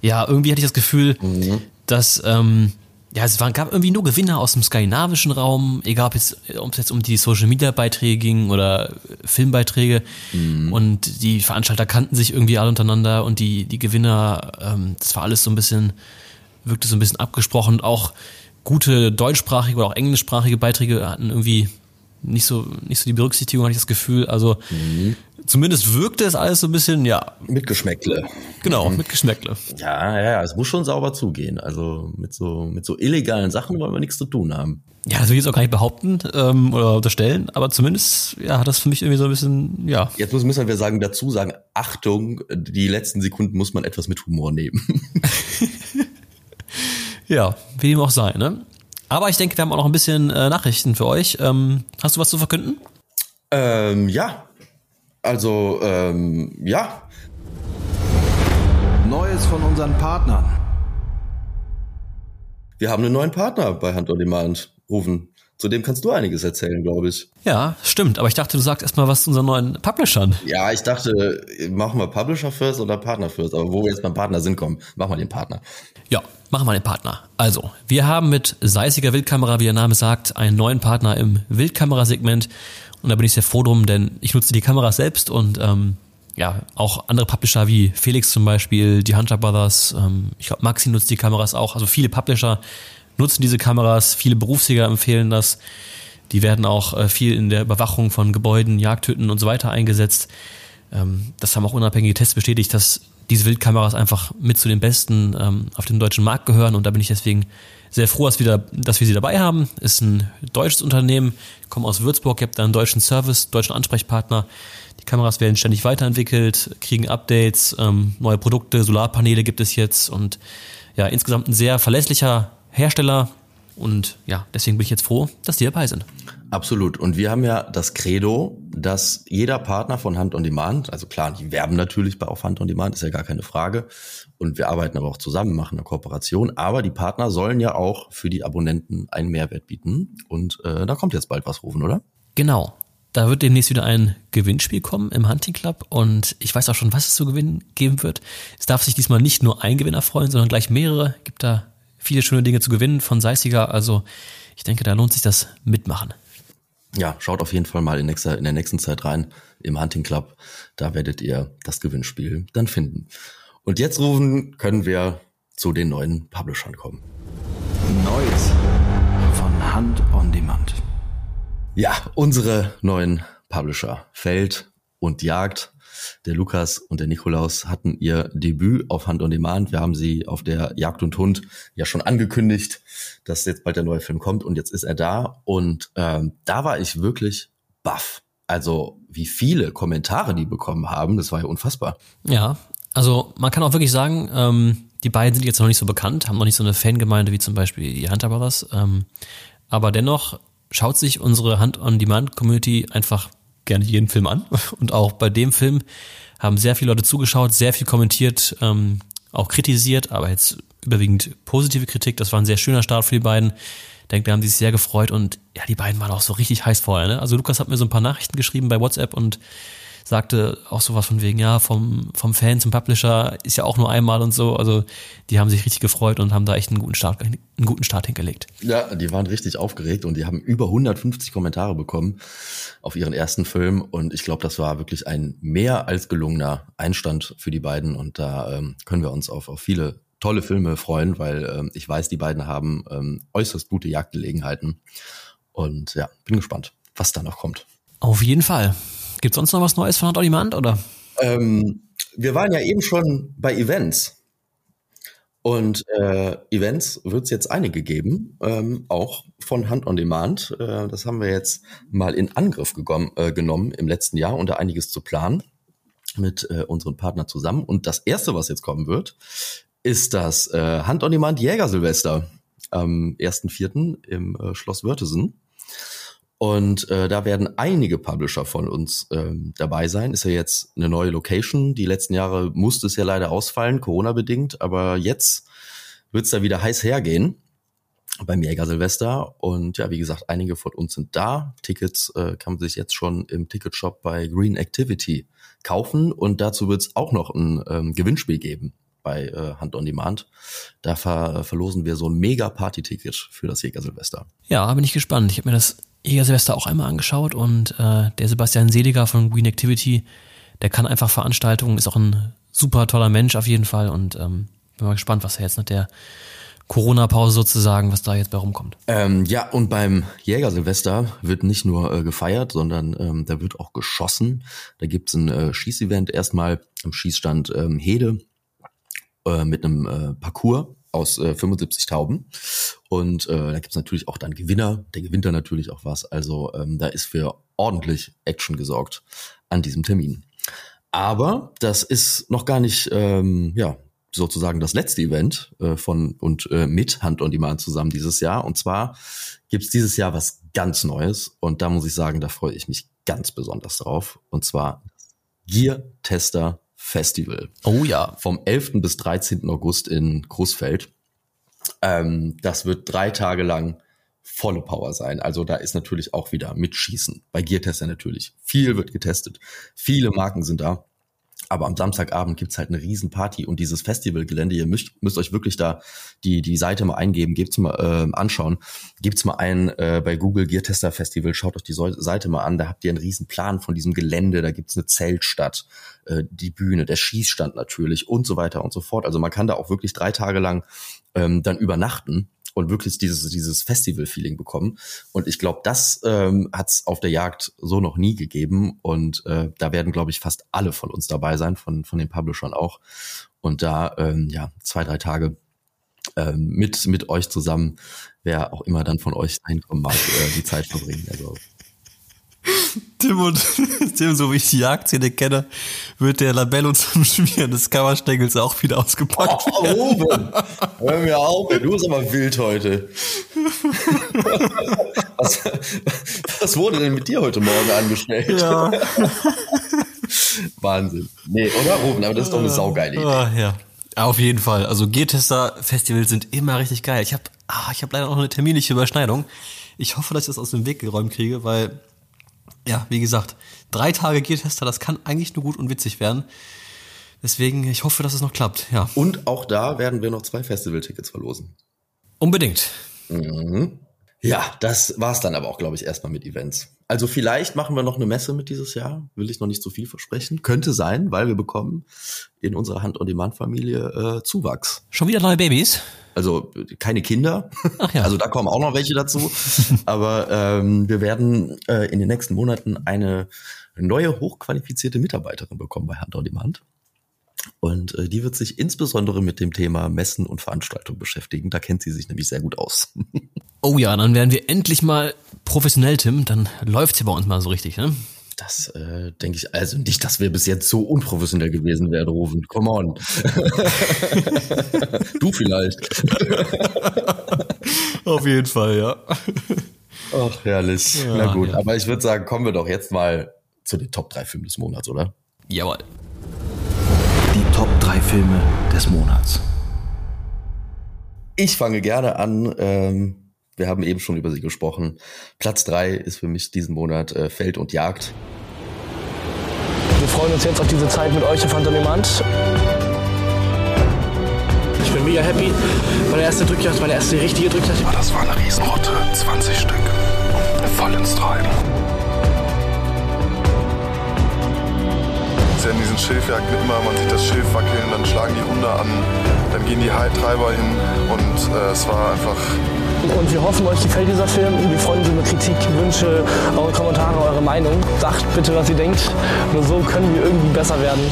ja, irgendwie hatte ich das Gefühl, mhm. dass ähm, ja, es waren, gab irgendwie nur Gewinner aus dem skandinavischen Raum, egal ob es jetzt um die Social Media Beiträge ging oder Filmbeiträge. Mhm. Und die Veranstalter kannten sich irgendwie alle untereinander und die, die Gewinner, ähm, das war alles so ein bisschen, wirkte so ein bisschen abgesprochen. Auch gute deutschsprachige oder auch englischsprachige Beiträge hatten irgendwie nicht so, nicht so die Berücksichtigung, hatte ich das Gefühl. Also mhm. Zumindest wirkte es alles so ein bisschen, ja. Mit Geschmäckle. Genau, mhm. mit Geschmäckle. Ja, ja, es muss schon sauber zugehen. Also mit so, mit so illegalen Sachen wollen wir nichts zu tun haben. Ja, das will ich jetzt auch gar nicht behaupten ähm, oder unterstellen, aber zumindest ja, hat das für mich irgendwie so ein bisschen, ja. Jetzt müssen wir sagen, dazu sagen, Achtung, die letzten Sekunden muss man etwas mit Humor nehmen. ja, wie dem auch sei, ne? Aber ich denke, wir haben auch noch ein bisschen äh, Nachrichten für euch. Ähm, hast du was zu verkünden? Ähm, ja. Also, ähm, ja. Neues von unseren Partnern. Wir haben einen neuen Partner bei Hand on Demand, Rufen. Zu dem kannst du einiges erzählen, glaube ich. Ja, stimmt. Aber ich dachte, du sagst erstmal was zu unseren neuen Publishern. Ja, ich dachte, machen wir Publisher first oder Partner first. Aber wo wir jetzt beim Partner sind, kommen, machen wir den Partner. Ja, machen wir den Partner. Also, wir haben mit Seissiger Wildkamera, wie der Name sagt, einen neuen Partner im Wildkamerasegment. Und da bin ich sehr froh drum, denn ich nutze die Kameras selbst und ähm, ja, auch andere Publisher wie Felix zum Beispiel, die Hunter Brothers, ähm, ich glaube Maxi nutzt die Kameras auch. Also viele Publisher nutzen diese Kameras, viele Berufsjäger empfehlen das. Die werden auch äh, viel in der Überwachung von Gebäuden, Jagdhütten und so weiter eingesetzt. Ähm, das haben auch unabhängige Tests bestätigt, dass diese Wildkameras einfach mit zu den besten ähm, auf dem deutschen Markt gehören und da bin ich deswegen sehr froh, dass wir, da, dass wir sie dabei haben. Ist ein deutsches Unternehmen, ich komme aus Würzburg, ihr habt da einen deutschen Service, deutschen Ansprechpartner. Die Kameras werden ständig weiterentwickelt, kriegen Updates, ähm, neue Produkte, Solarpaneele gibt es jetzt und ja, insgesamt ein sehr verlässlicher Hersteller und ja, deswegen bin ich jetzt froh, dass die dabei sind. Absolut. Und wir haben ja das Credo, dass jeder Partner von Hand on Demand, also klar, die werben natürlich bei auf Hand on Demand, ist ja gar keine Frage. Und wir arbeiten aber auch zusammen, machen eine Kooperation. Aber die Partner sollen ja auch für die Abonnenten einen Mehrwert bieten. Und äh, da kommt jetzt bald was rufen, oder? Genau. Da wird demnächst wieder ein Gewinnspiel kommen im Hunting Club und ich weiß auch schon, was es zu gewinnen geben wird. Es darf sich diesmal nicht nur ein Gewinner freuen, sondern gleich mehrere. Gibt da viele schöne Dinge zu gewinnen von Seissiger. Also ich denke, da lohnt sich das Mitmachen. Ja, schaut auf jeden Fall mal in, nächster, in der nächsten Zeit rein im Hunting Club. Da werdet ihr das Gewinnspiel dann finden. Und jetzt rufen können wir zu den neuen Publishern kommen. Neues von Hand on Demand. Ja, unsere neuen Publisher Feld und Jagd. Der Lukas und der Nikolaus hatten ihr Debüt auf Hand on Demand. Wir haben sie auf der Jagd und Hund ja schon angekündigt, dass jetzt bald der neue Film kommt und jetzt ist er da. Und ähm, da war ich wirklich baff. Also wie viele Kommentare die bekommen haben, das war ja unfassbar. Ja, also man kann auch wirklich sagen, ähm, die beiden sind jetzt noch nicht so bekannt, haben noch nicht so eine Fangemeinde wie zum Beispiel die Hunter Brothers. Ähm, aber dennoch schaut sich unsere Hand-on-Demand-Community einfach gerne jeden Film an. Und auch bei dem Film haben sehr viele Leute zugeschaut, sehr viel kommentiert, ähm, auch kritisiert, aber jetzt überwiegend positive Kritik. Das war ein sehr schöner Start für die beiden. Ich denke, da haben sie sich sehr gefreut und ja, die beiden waren auch so richtig heiß vorher. Ne? Also Lukas hat mir so ein paar Nachrichten geschrieben bei WhatsApp und sagte auch sowas von wegen, ja, vom, vom Fan zum Publisher ist ja auch nur einmal und so. Also die haben sich richtig gefreut und haben da echt einen guten Start, einen guten Start hingelegt. Ja, die waren richtig aufgeregt und die haben über 150 Kommentare bekommen auf ihren ersten Film. Und ich glaube, das war wirklich ein mehr als gelungener Einstand für die beiden. Und da ähm, können wir uns auf, auf viele tolle Filme freuen, weil ähm, ich weiß, die beiden haben ähm, äußerst gute Jagdgelegenheiten. Und ja, bin gespannt, was da noch kommt. Auf jeden Fall. Gibt sonst noch was Neues von Hand on Demand, oder? Ähm, wir waren ja eben schon bei Events. Und äh, Events wird es jetzt einige geben, ähm, auch von Hand on Demand. Äh, das haben wir jetzt mal in Angriff äh, genommen im letzten Jahr, da einiges zu planen mit äh, unseren Partnern zusammen. Und das erste, was jetzt kommen wird, ist das äh, Hand on Demand Jäger Silvester am 1.4. im äh, Schloss Wörthesen. Und äh, da werden einige Publisher von uns ähm, dabei sein. Ist ja jetzt eine neue Location. Die letzten Jahre musste es ja leider ausfallen, Corona-bedingt. Aber jetzt wird es da wieder heiß hergehen beim Jäger Silvester. Und ja, wie gesagt, einige von uns sind da. Tickets äh, kann man sich jetzt schon im Ticketshop bei Green Activity kaufen. Und dazu wird es auch noch ein ähm, Gewinnspiel geben bei äh, Hand on Demand. Da ver verlosen wir so ein mega Party-Ticket für das Jäger Silvester. Ja, bin ich gespannt. Ich habe mir das Jäger Silvester auch einmal angeschaut und äh, der Sebastian Seliger von Green Activity, der kann einfach Veranstaltungen, ist auch ein super toller Mensch auf jeden Fall und ähm, bin mal gespannt, was er jetzt nach der Corona-Pause sozusagen, was da jetzt bei rumkommt. Ähm, ja, und beim Jäger Silvester wird nicht nur äh, gefeiert, sondern ähm, da wird auch geschossen. Da gibt's ein äh, Schießevent erstmal am Schießstand ähm, Hede äh, mit einem äh, Parcours aus äh, 75 Tauben. Und äh, da gibt's natürlich auch dann Gewinner. Der gewinnt dann natürlich auch was. Also ähm, da ist für ordentlich Action gesorgt an diesem Termin. Aber das ist noch gar nicht, ähm, ja, sozusagen das letzte Event äh, von und äh, mit Hand on Demand zusammen dieses Jahr. Und zwar gibt's dieses Jahr was ganz Neues. Und da muss ich sagen, da freue ich mich ganz besonders drauf. Und zwar Gear Tester Festival. Oh ja. Vom 11. bis 13. August in Großfeld. Ähm, das wird drei Tage lang volle Power sein. Also da ist natürlich auch wieder Mitschießen. Bei Geartester natürlich. Viel wird getestet. Viele Marken sind da. Aber am Samstagabend gibt's halt eine Riesenparty und dieses Festivalgelände, ihr müsst, müsst euch wirklich da die, die Seite mal eingeben, gebt's mal äh, anschauen. Gebt's mal ein äh, bei Google Gear Tester Festival, schaut euch die Seite mal an, da habt ihr einen riesen Plan von diesem Gelände, da gibt's eine Zeltstadt, äh, die Bühne, der Schießstand natürlich und so weiter und so fort. Also man kann da auch wirklich drei Tage lang ähm, dann übernachten und wirklich dieses, dieses Festival-Feeling bekommen. Und ich glaube, das ähm, hat es auf der Jagd so noch nie gegeben. Und äh, da werden, glaube ich, fast alle von uns dabei sein, von, von den Publishern auch. Und da, ähm, ja, zwei, drei Tage ähm, mit, mit euch zusammen, wer auch immer dann von euch reinkommen mag, äh, die Zeit verbringen. Also Tim und Tim, so wie ich die Jagdszene kenne, wird der Labello zum Schmieren des Kammerstängels auch wieder ausgepackt. Oh, Ruben, hör mir auf, du bist aber wild heute. Was, was wurde denn mit dir heute Morgen angestellt? Ja. Wahnsinn. Nee, oder Ruben, aber das ist doch eine saugeile Idee. Ah, ja. Auf jeden Fall. Also Geartester-Festivals sind immer richtig geil. Ich habe ah, ich hab leider noch eine terminliche Überschneidung. Ich hoffe, dass ich das aus dem Weg geräumt kriege, weil ja, wie gesagt, drei Tage Gear-Tester, das kann eigentlich nur gut und witzig werden. Deswegen, ich hoffe, dass es noch klappt, ja. Und auch da werden wir noch zwei Festival-Tickets verlosen. Unbedingt. Mhm. Ja, das war's dann aber auch, glaube ich, erstmal mit Events. Also vielleicht machen wir noch eine Messe mit dieses Jahr. Will ich noch nicht so viel versprechen. Könnte sein, weil wir bekommen in unserer Hand-on-Demand-Familie äh, Zuwachs. Schon wieder neue Babys? Also keine Kinder. Ach ja. Also da kommen auch noch welche dazu. Aber ähm, wir werden äh, in den nächsten Monaten eine neue hochqualifizierte Mitarbeiterin bekommen bei Hand on Demand. Und äh, die wird sich insbesondere mit dem Thema Messen und Veranstaltungen beschäftigen. Da kennt sie sich nämlich sehr gut aus. Oh ja, dann werden wir endlich mal professionell, Tim. Dann läuft's hier bei uns mal so richtig, ne? Das äh, denke ich, also nicht, dass wir bis jetzt so unprofessionell gewesen wären, Rufen. Come on. du vielleicht. Auf jeden Fall, ja. Ach, herrlich. Ja, Na gut, ja. aber ich würde sagen, kommen wir doch jetzt mal zu den Top 3 Filmen des Monats, oder? Jawohl. Top 3 Filme des Monats. Ich fange gerne an. Ähm, wir haben eben schon über sie gesprochen. Platz 3 ist für mich diesen Monat äh, Feld und Jagd. Wir freuen uns jetzt auf diese Zeit mit euch auf Hand on Demand. Ich bin mega happy. Meine erste Drückjagd, meine erste richtige Drückjagd. Aber das war eine Riesenrotte, 20 Stück. Voll ins Treiben. Ja in diesen Schilfjagden immer, man sieht das Schilf wackeln, dann schlagen die Hunde an, dann gehen die Treiber hin und äh, es war einfach Und wir hoffen, euch gefällt dieser Film. Wir freuen uns über Kritik, Wünsche, eure Kommentare, eure Meinung. Sagt bitte, was ihr denkt. Nur so können wir irgendwie besser werden.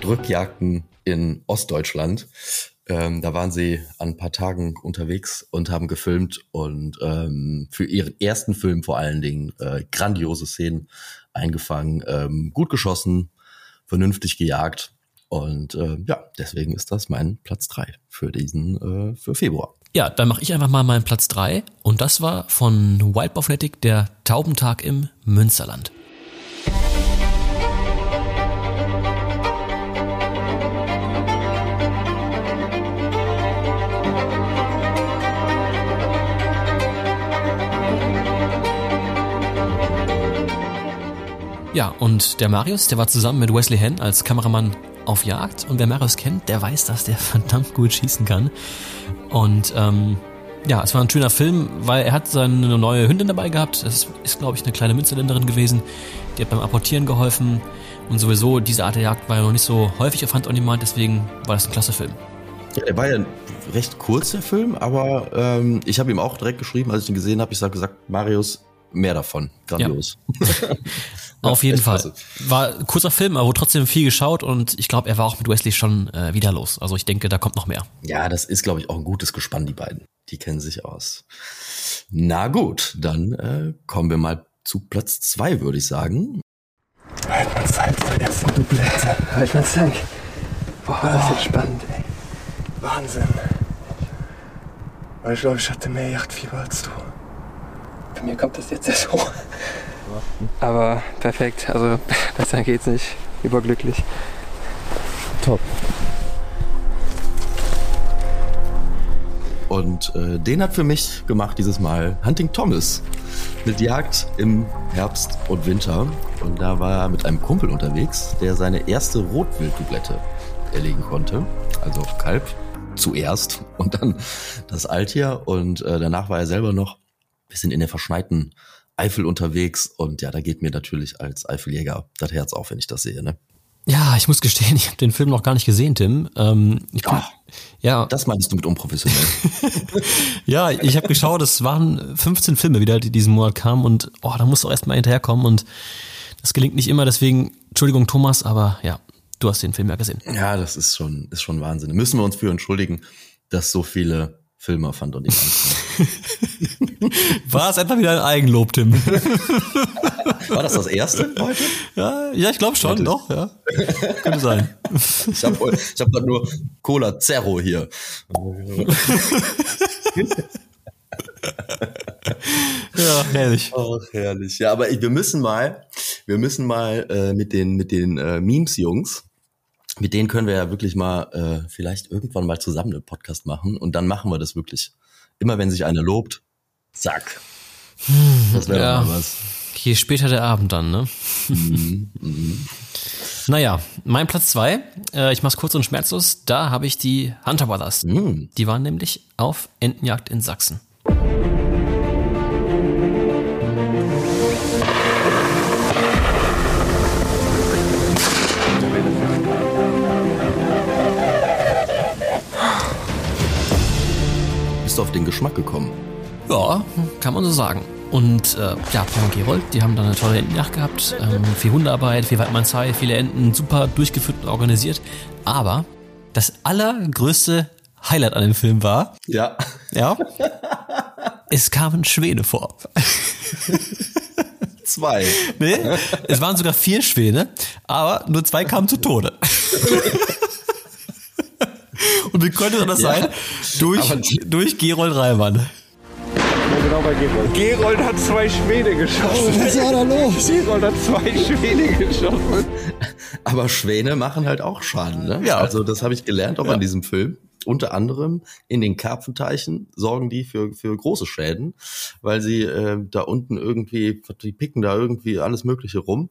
Drückjagden in Ostdeutschland. Ähm, da waren sie an ein paar Tagen unterwegs und haben gefilmt und ähm, für ihren ersten Film vor allen Dingen äh, grandiose Szenen eingefangen, ähm, gut geschossen, vernünftig gejagt und äh, ja, deswegen ist das mein Platz drei für diesen äh, für Februar. Ja, dann mache ich einfach mal meinen Platz 3 und das war von Wildbow Athletic der Taubentag im Münsterland. Ja, und der Marius, der war zusammen mit Wesley Henn als Kameramann auf Jagd. Und wer Marius kennt, der weiß, dass der verdammt gut schießen kann. Und ähm, ja, es war ein schöner Film, weil er hat seine neue Hündin dabei gehabt. Das ist, glaube ich, eine kleine Münsterländerin gewesen. Die hat beim Apportieren geholfen. Und sowieso, diese Art der Jagd war ja noch nicht so häufig auf Hand on Demand, deswegen war das ein klasse Film. Ja, der war ja recht kurz, der Film, aber ähm, ich habe ihm auch direkt geschrieben, als ich ihn gesehen habe, ich habe gesagt, Marius, mehr davon. Grandios. Auf jeden Fall. klasse. War ein kurzer Film, aber wurde trotzdem viel geschaut und ich glaube, er war auch mit Wesley schon äh, wieder los. Also ich denke, da kommt noch mehr. Ja, das ist, glaube ich, auch ein gutes Gespann, die beiden. Die kennen sich aus. Na gut, dann äh, kommen wir mal zu Platz zwei, würde ich sagen. Halt mal Zeit für die ersten Dublette. Halt mal Zeit. Boah, das wird spannend, ey. Wahnsinn. Ich glaube, ich hatte mehr Yachtfieber als du. Bei mir kommt das jetzt erst hoch. Aber perfekt, also besser geht's nicht. Überglücklich. Top. Und äh, den hat für mich gemacht dieses Mal Hunting Thomas mit Jagd im Herbst und Winter. Und da war er mit einem Kumpel unterwegs, der seine erste Rotwilddublette erlegen konnte. Also auf Kalb zuerst und dann das Altier. Und äh, danach war er selber noch ein bisschen in der verschneiten Eifel unterwegs. Und ja, da geht mir natürlich als Eifeljäger das Herz auf, wenn ich das sehe. Ne? Ja, ich muss gestehen, ich habe den Film noch gar nicht gesehen, Tim. Ähm, ich bin, Ah. ja, Das meinst du mit unprofessionell? ja, ich habe geschaut, es waren 15 Filme wieder, die diesen Monat kamen und oh, da musst du auch erstmal hinterherkommen und das gelingt nicht immer, deswegen Entschuldigung Thomas, aber ja, du hast den Film ja gesehen. Ja, das ist schon, ist schon Wahnsinn. Müssen wir uns für entschuldigen, dass so viele Filme auf Hand und War es einfach wieder ein Eigenlob, Tim? War das das erste heute? ja, ja, ich glaube schon, doch, ja. Könnte sein. Ich habe ich hab grad nur Cola Zero hier. Ja, herrlich. Ach, herrlich. Ja, aber wir müssen mal, wir müssen mal äh, mit den, mit den äh, Memes-Jungs, mit denen können wir ja wirklich mal äh, vielleicht irgendwann mal zusammen einen Podcast machen und dann machen wir das wirklich. Immer wenn sich einer lobt, zack. Das wäre Ja. mal was. Je später der Abend dann, ne? naja, mein Platz zwei. Äh, ich mach's kurz und schmerzlos. Da habe ich die Hunter Brothers. Die waren nämlich auf Entenjagd in Sachsen. Du auf den Geschmack gekommen? Ja, kann man so sagen. Und äh, ja, Paul und Gerold, die haben dann eine tolle Entenjagd gehabt. Ähm, viel Hundearbeit, viel Waldmannsei, viele Enten, super durchgeführt und organisiert. Aber das allergrößte Highlight an dem Film war, Ja. ja, es kamen Schwäne vor. Zwei. Nee, es waren sogar vier Schwäne, aber nur zwei kamen zu Tode. Und wie könnte das sein? Durch, aber durch Gerold Reimann. Genau bei Gerold. Gerold hat zwei Schwede geschossen. Was war da los? Gerold hat zwei Schwede geschossen. Aber Schwäne machen halt auch Schaden, ne? Ja. Also das habe ich gelernt auch an diesem Film. Unter anderem in den Karpfenteichen sorgen die für, für große Schäden, weil sie äh, da unten irgendwie, die picken da irgendwie alles Mögliche rum.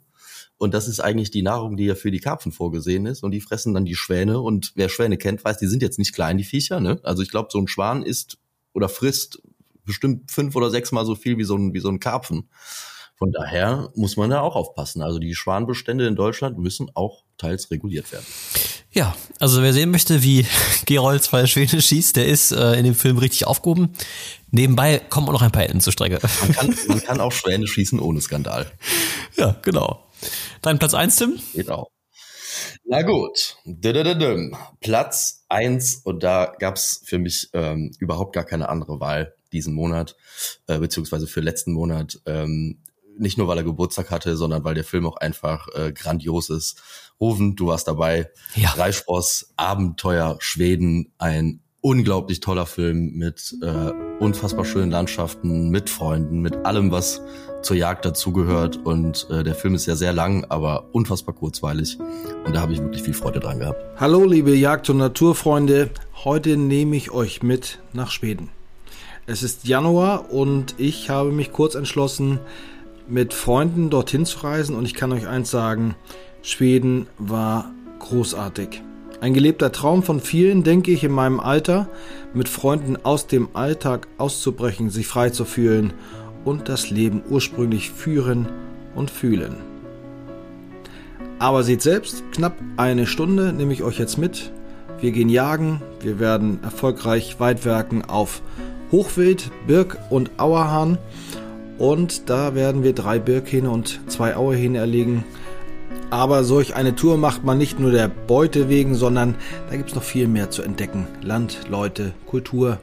Und das ist eigentlich die Nahrung, die ja für die Karpfen vorgesehen ist. Und die fressen dann die Schwäne. Und wer Schwäne kennt, weiß, die sind jetzt nicht klein, die Viecher. Ne? Also ich glaube, so ein Schwan isst oder frisst bestimmt fünf oder sechs Mal so viel wie so ein, wie so ein Karpfen. Von daher muss man da auch aufpassen. Also die Schwanbestände in Deutschland müssen auch teils reguliert werden. Ja, also wer sehen möchte, wie Gerold zwei Schwäne schießt, der ist äh, in dem Film richtig aufgehoben. Nebenbei kommen auch noch ein paar Enten zur Strecke. Man kann, man kann auch Schwäne schießen ohne Skandal. ja, genau. Dein Platz eins, Tim? Geht auch. Na gut. Platz eins und da gab's für mich ähm, überhaupt gar keine andere Wahl diesen Monat, äh, beziehungsweise für letzten Monat. Ähm, nicht nur, weil er Geburtstag hatte, sondern weil der Film auch einfach äh, grandios ist. Rufen, du warst dabei. Ja. Reispross, Abenteuer, Schweden, ein unglaublich toller Film mit äh, unfassbar schönen Landschaften, mit Freunden, mit allem, was zur Jagd dazugehört. Und äh, der Film ist ja sehr lang, aber unfassbar kurzweilig. Und da habe ich wirklich viel Freude dran gehabt. Hallo liebe Jagd- und Naturfreunde, heute nehme ich euch mit nach Schweden. Es ist Januar und ich habe mich kurz entschlossen, mit Freunden dorthin zu reisen und ich kann euch eins sagen, Schweden war großartig. Ein gelebter Traum von vielen, denke ich, in meinem Alter, mit Freunden aus dem Alltag auszubrechen, sich frei zu fühlen und das Leben ursprünglich führen und fühlen. Aber seht selbst, knapp eine Stunde nehme ich euch jetzt mit. Wir gehen jagen, wir werden erfolgreich weitwerken auf Hochwild, Birk und Auerhahn. Und da werden wir drei Birkhähne und zwei Auerhähne erlegen. Aber solch eine Tour macht man nicht nur der Beute wegen, sondern da gibt es noch viel mehr zu entdecken. Land, Leute, Kultur,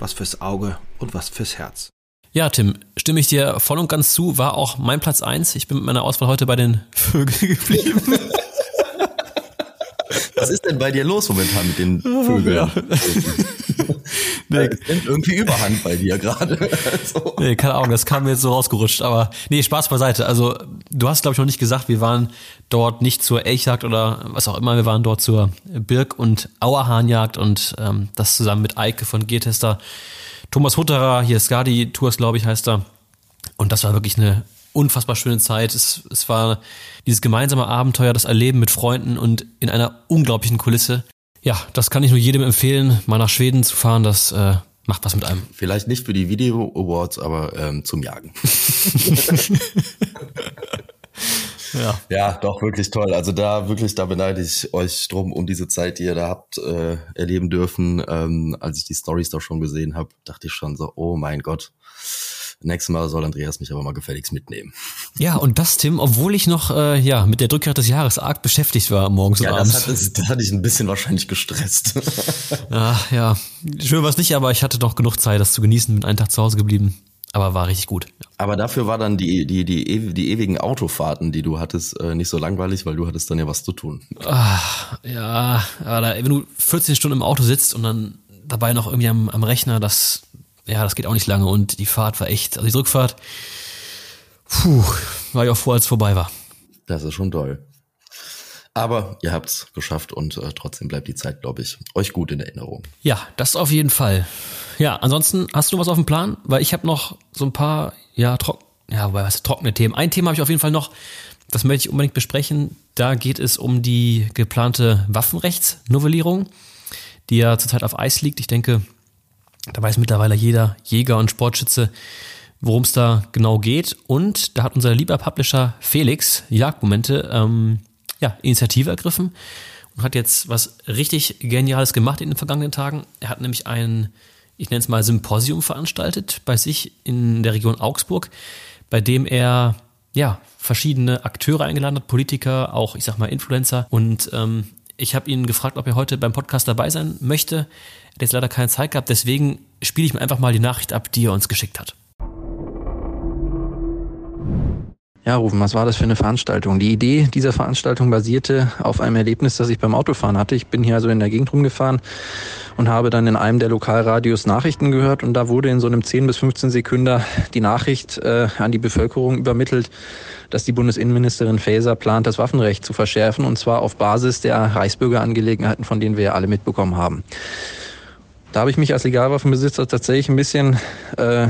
was fürs Auge und was fürs Herz. Ja, Tim, stimme ich dir voll und ganz zu, war auch mein Platz eins. Ich bin mit meiner Auswahl heute bei den Vögeln geblieben. Was ist denn bei dir los momentan mit den Vögeln? Nee. Es nimmt irgendwie Überhand bei dir gerade. so. Nee, keine Ahnung, das kam mir jetzt so rausgerutscht. Aber nee, Spaß beiseite. Also du hast, glaube ich, noch nicht gesagt, wir waren dort nicht zur Elchjagd oder was auch immer. Wir waren dort zur Birk- und Auerhahnjagd und ähm, das zusammen mit Eike von Geartester. Thomas Hutterer, hier Skadi Tours, glaube ich, heißt er. Und das war wirklich eine unfassbar schöne Zeit. Es, es war dieses gemeinsame Abenteuer, das Erleben mit Freunden und in einer unglaublichen Kulisse. Ja, das kann ich nur jedem empfehlen, mal nach Schweden zu fahren. Das äh, macht was mit einem. Vielleicht nicht für die Video Awards, aber ähm, zum Jagen. Ja. Ja, doch, wirklich toll. Also da wirklich, da beneide ich euch drum um diese Zeit, die ihr da habt äh, erleben dürfen. Ähm, als ich die Stories da schon gesehen habe, dachte ich schon so, oh mein Gott. Nächstes Mal soll Andreas mich aber mal gefälligst mitnehmen. Ja, und das, Tim, obwohl ich noch äh, ja mit der Drückjagd des Jahres arg beschäftigt war morgens und Ja, abends. das, hat, das, hatte ich ein bisschen wahrscheinlich gestresst. ja, ja, schön war es nicht, aber ich hatte doch genug Zeit, das zu genießen. Bin einen Tag zu Hause geblieben, aber war richtig gut. Ja. Aber dafür war dann die, die, die, die ewigen Autofahrten, die du hattest, äh, nicht so langweilig, weil du hattest dann ja was zu tun. Ja, aber da, wenn du 14 Stunden im Auto sitzt und dann dabei noch irgendwie am, am Rechner, das, ja, das geht auch nicht lange. Und die Fahrt war echt, also die Rückfahrt, puh, war ich auch froh, als es vorbei war. Das ist schon toll. Aber ihr habt's geschafft und äh, trotzdem bleibt die Zeit, glaube ich, euch gut in Erinnerung. Ja, das auf jeden Fall. Ja, ansonsten hast du was auf dem Plan? Weil ich habe noch so ein paar, ja, trocken, ja, wobei was trockene Themen. Ein Thema habe ich auf jeden Fall noch, das möchte ich unbedingt besprechen. Da geht es um die geplante Waffenrechtsnovellierung, die ja zurzeit auf Eis liegt. Ich denke, da weiß mittlerweile jeder Jäger und Sportschütze, worum es da genau geht. Und da hat unser lieber Publisher Felix Jagdmomente ähm, ja, Initiative ergriffen und hat jetzt was richtig Geniales gemacht in den vergangenen Tagen. Er hat nämlich einen ich nenne es mal Symposium veranstaltet bei sich in der Region Augsburg, bei dem er ja verschiedene Akteure eingeladen hat, Politiker, auch ich sag mal Influencer und ähm, ich habe ihn gefragt, ob er heute beim Podcast dabei sein möchte. Er hat jetzt leider keine Zeit gehabt, deswegen spiele ich mir einfach mal die Nachricht ab, die er uns geschickt hat. Ja, Rufen, was war das für eine Veranstaltung? Die Idee dieser Veranstaltung basierte auf einem Erlebnis, das ich beim Autofahren hatte. Ich bin hier also in der Gegend rumgefahren und habe dann in einem der Lokalradios Nachrichten gehört und da wurde in so einem 10 bis 15 Sekunden die Nachricht äh, an die Bevölkerung übermittelt, dass die Bundesinnenministerin Faeser plant, das Waffenrecht zu verschärfen und zwar auf Basis der Reichsbürgerangelegenheiten, von denen wir ja alle mitbekommen haben. Da habe ich mich als Legalwaffenbesitzer tatsächlich ein bisschen äh,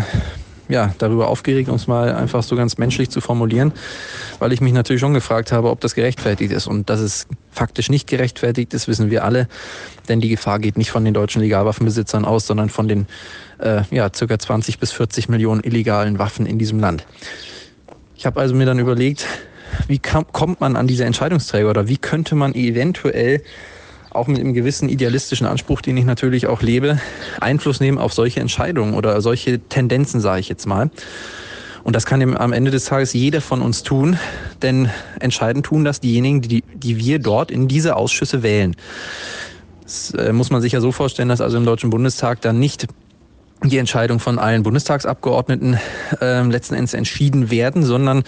ja, darüber aufgeregt, um es mal einfach so ganz menschlich zu formulieren, weil ich mich natürlich schon gefragt habe, ob das gerechtfertigt ist. Und dass es faktisch nicht gerechtfertigt ist, wissen wir alle, denn die Gefahr geht nicht von den deutschen Legalwaffenbesitzern aus, sondern von den äh, ja, circa 20 bis 40 Millionen illegalen Waffen in diesem Land. Ich habe also mir dann überlegt, wie kommt man an diese Entscheidungsträger oder wie könnte man eventuell auch mit einem gewissen idealistischen Anspruch, den ich natürlich auch lebe, Einfluss nehmen auf solche Entscheidungen oder solche Tendenzen, sage ich jetzt mal. Und das kann am Ende des Tages jeder von uns tun, denn entscheidend tun das diejenigen, die, die wir dort in diese Ausschüsse wählen. Das äh, muss man sich ja so vorstellen, dass also im Deutschen Bundestag dann nicht die Entscheidung von allen Bundestagsabgeordneten äh, letzten Endes entschieden werden, sondern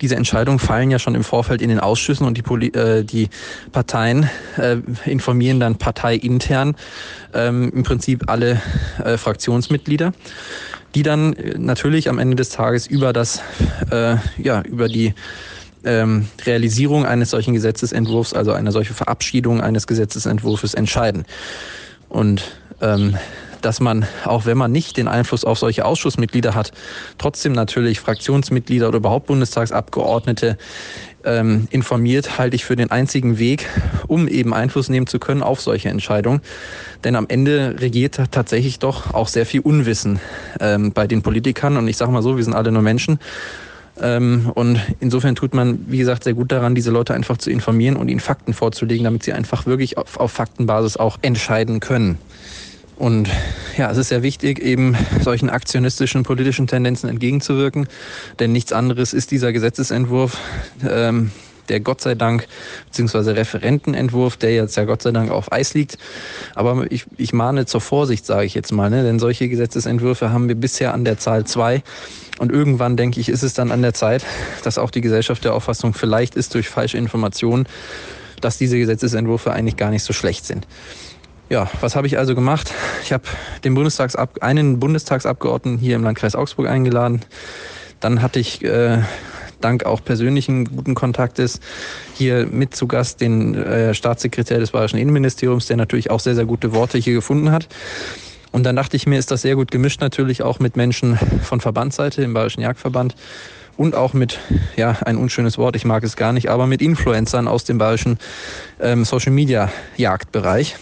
diese Entscheidungen fallen ja schon im Vorfeld in den Ausschüssen und die, Poli äh, die Parteien äh, informieren dann parteiintern ähm, im Prinzip alle äh, Fraktionsmitglieder, die dann äh, natürlich am Ende des Tages über das, äh, ja, über die ähm, Realisierung eines solchen Gesetzesentwurfs, also einer solchen Verabschiedung eines Gesetzesentwurfs entscheiden. Und ähm, dass man, auch wenn man nicht den Einfluss auf solche Ausschussmitglieder hat, trotzdem natürlich Fraktionsmitglieder oder überhaupt Bundestagsabgeordnete ähm, informiert, halte ich für den einzigen Weg, um eben Einfluss nehmen zu können auf solche Entscheidungen. Denn am Ende regiert tatsächlich doch auch sehr viel Unwissen ähm, bei den Politikern. Und ich sage mal so, wir sind alle nur Menschen. Ähm, und insofern tut man, wie gesagt, sehr gut daran, diese Leute einfach zu informieren und ihnen Fakten vorzulegen, damit sie einfach wirklich auf, auf Faktenbasis auch entscheiden können. Und ja, es ist sehr wichtig, eben solchen aktionistischen politischen Tendenzen entgegenzuwirken, denn nichts anderes ist dieser Gesetzesentwurf, ähm, der Gott sei Dank, beziehungsweise Referentenentwurf, der jetzt ja Gott sei Dank auf Eis liegt. Aber ich, ich mahne zur Vorsicht, sage ich jetzt mal, ne? denn solche Gesetzesentwürfe haben wir bisher an der Zahl zwei. Und irgendwann, denke ich, ist es dann an der Zeit, dass auch die Gesellschaft der Auffassung vielleicht ist durch falsche Informationen, dass diese Gesetzesentwürfe eigentlich gar nicht so schlecht sind. Ja, was habe ich also gemacht? Ich habe den Bundestagsab einen Bundestagsabgeordneten hier im Landkreis Augsburg eingeladen. Dann hatte ich äh, dank auch persönlichen guten Kontaktes hier mit zu Gast den äh, Staatssekretär des Bayerischen Innenministeriums, der natürlich auch sehr, sehr gute Worte hier gefunden hat. Und dann dachte ich mir, ist das sehr gut gemischt natürlich auch mit Menschen von Verbandsseite im Bayerischen Jagdverband und auch mit, ja, ein unschönes Wort, ich mag es gar nicht, aber mit Influencern aus dem bayerischen ähm, Social Media Jagdbereich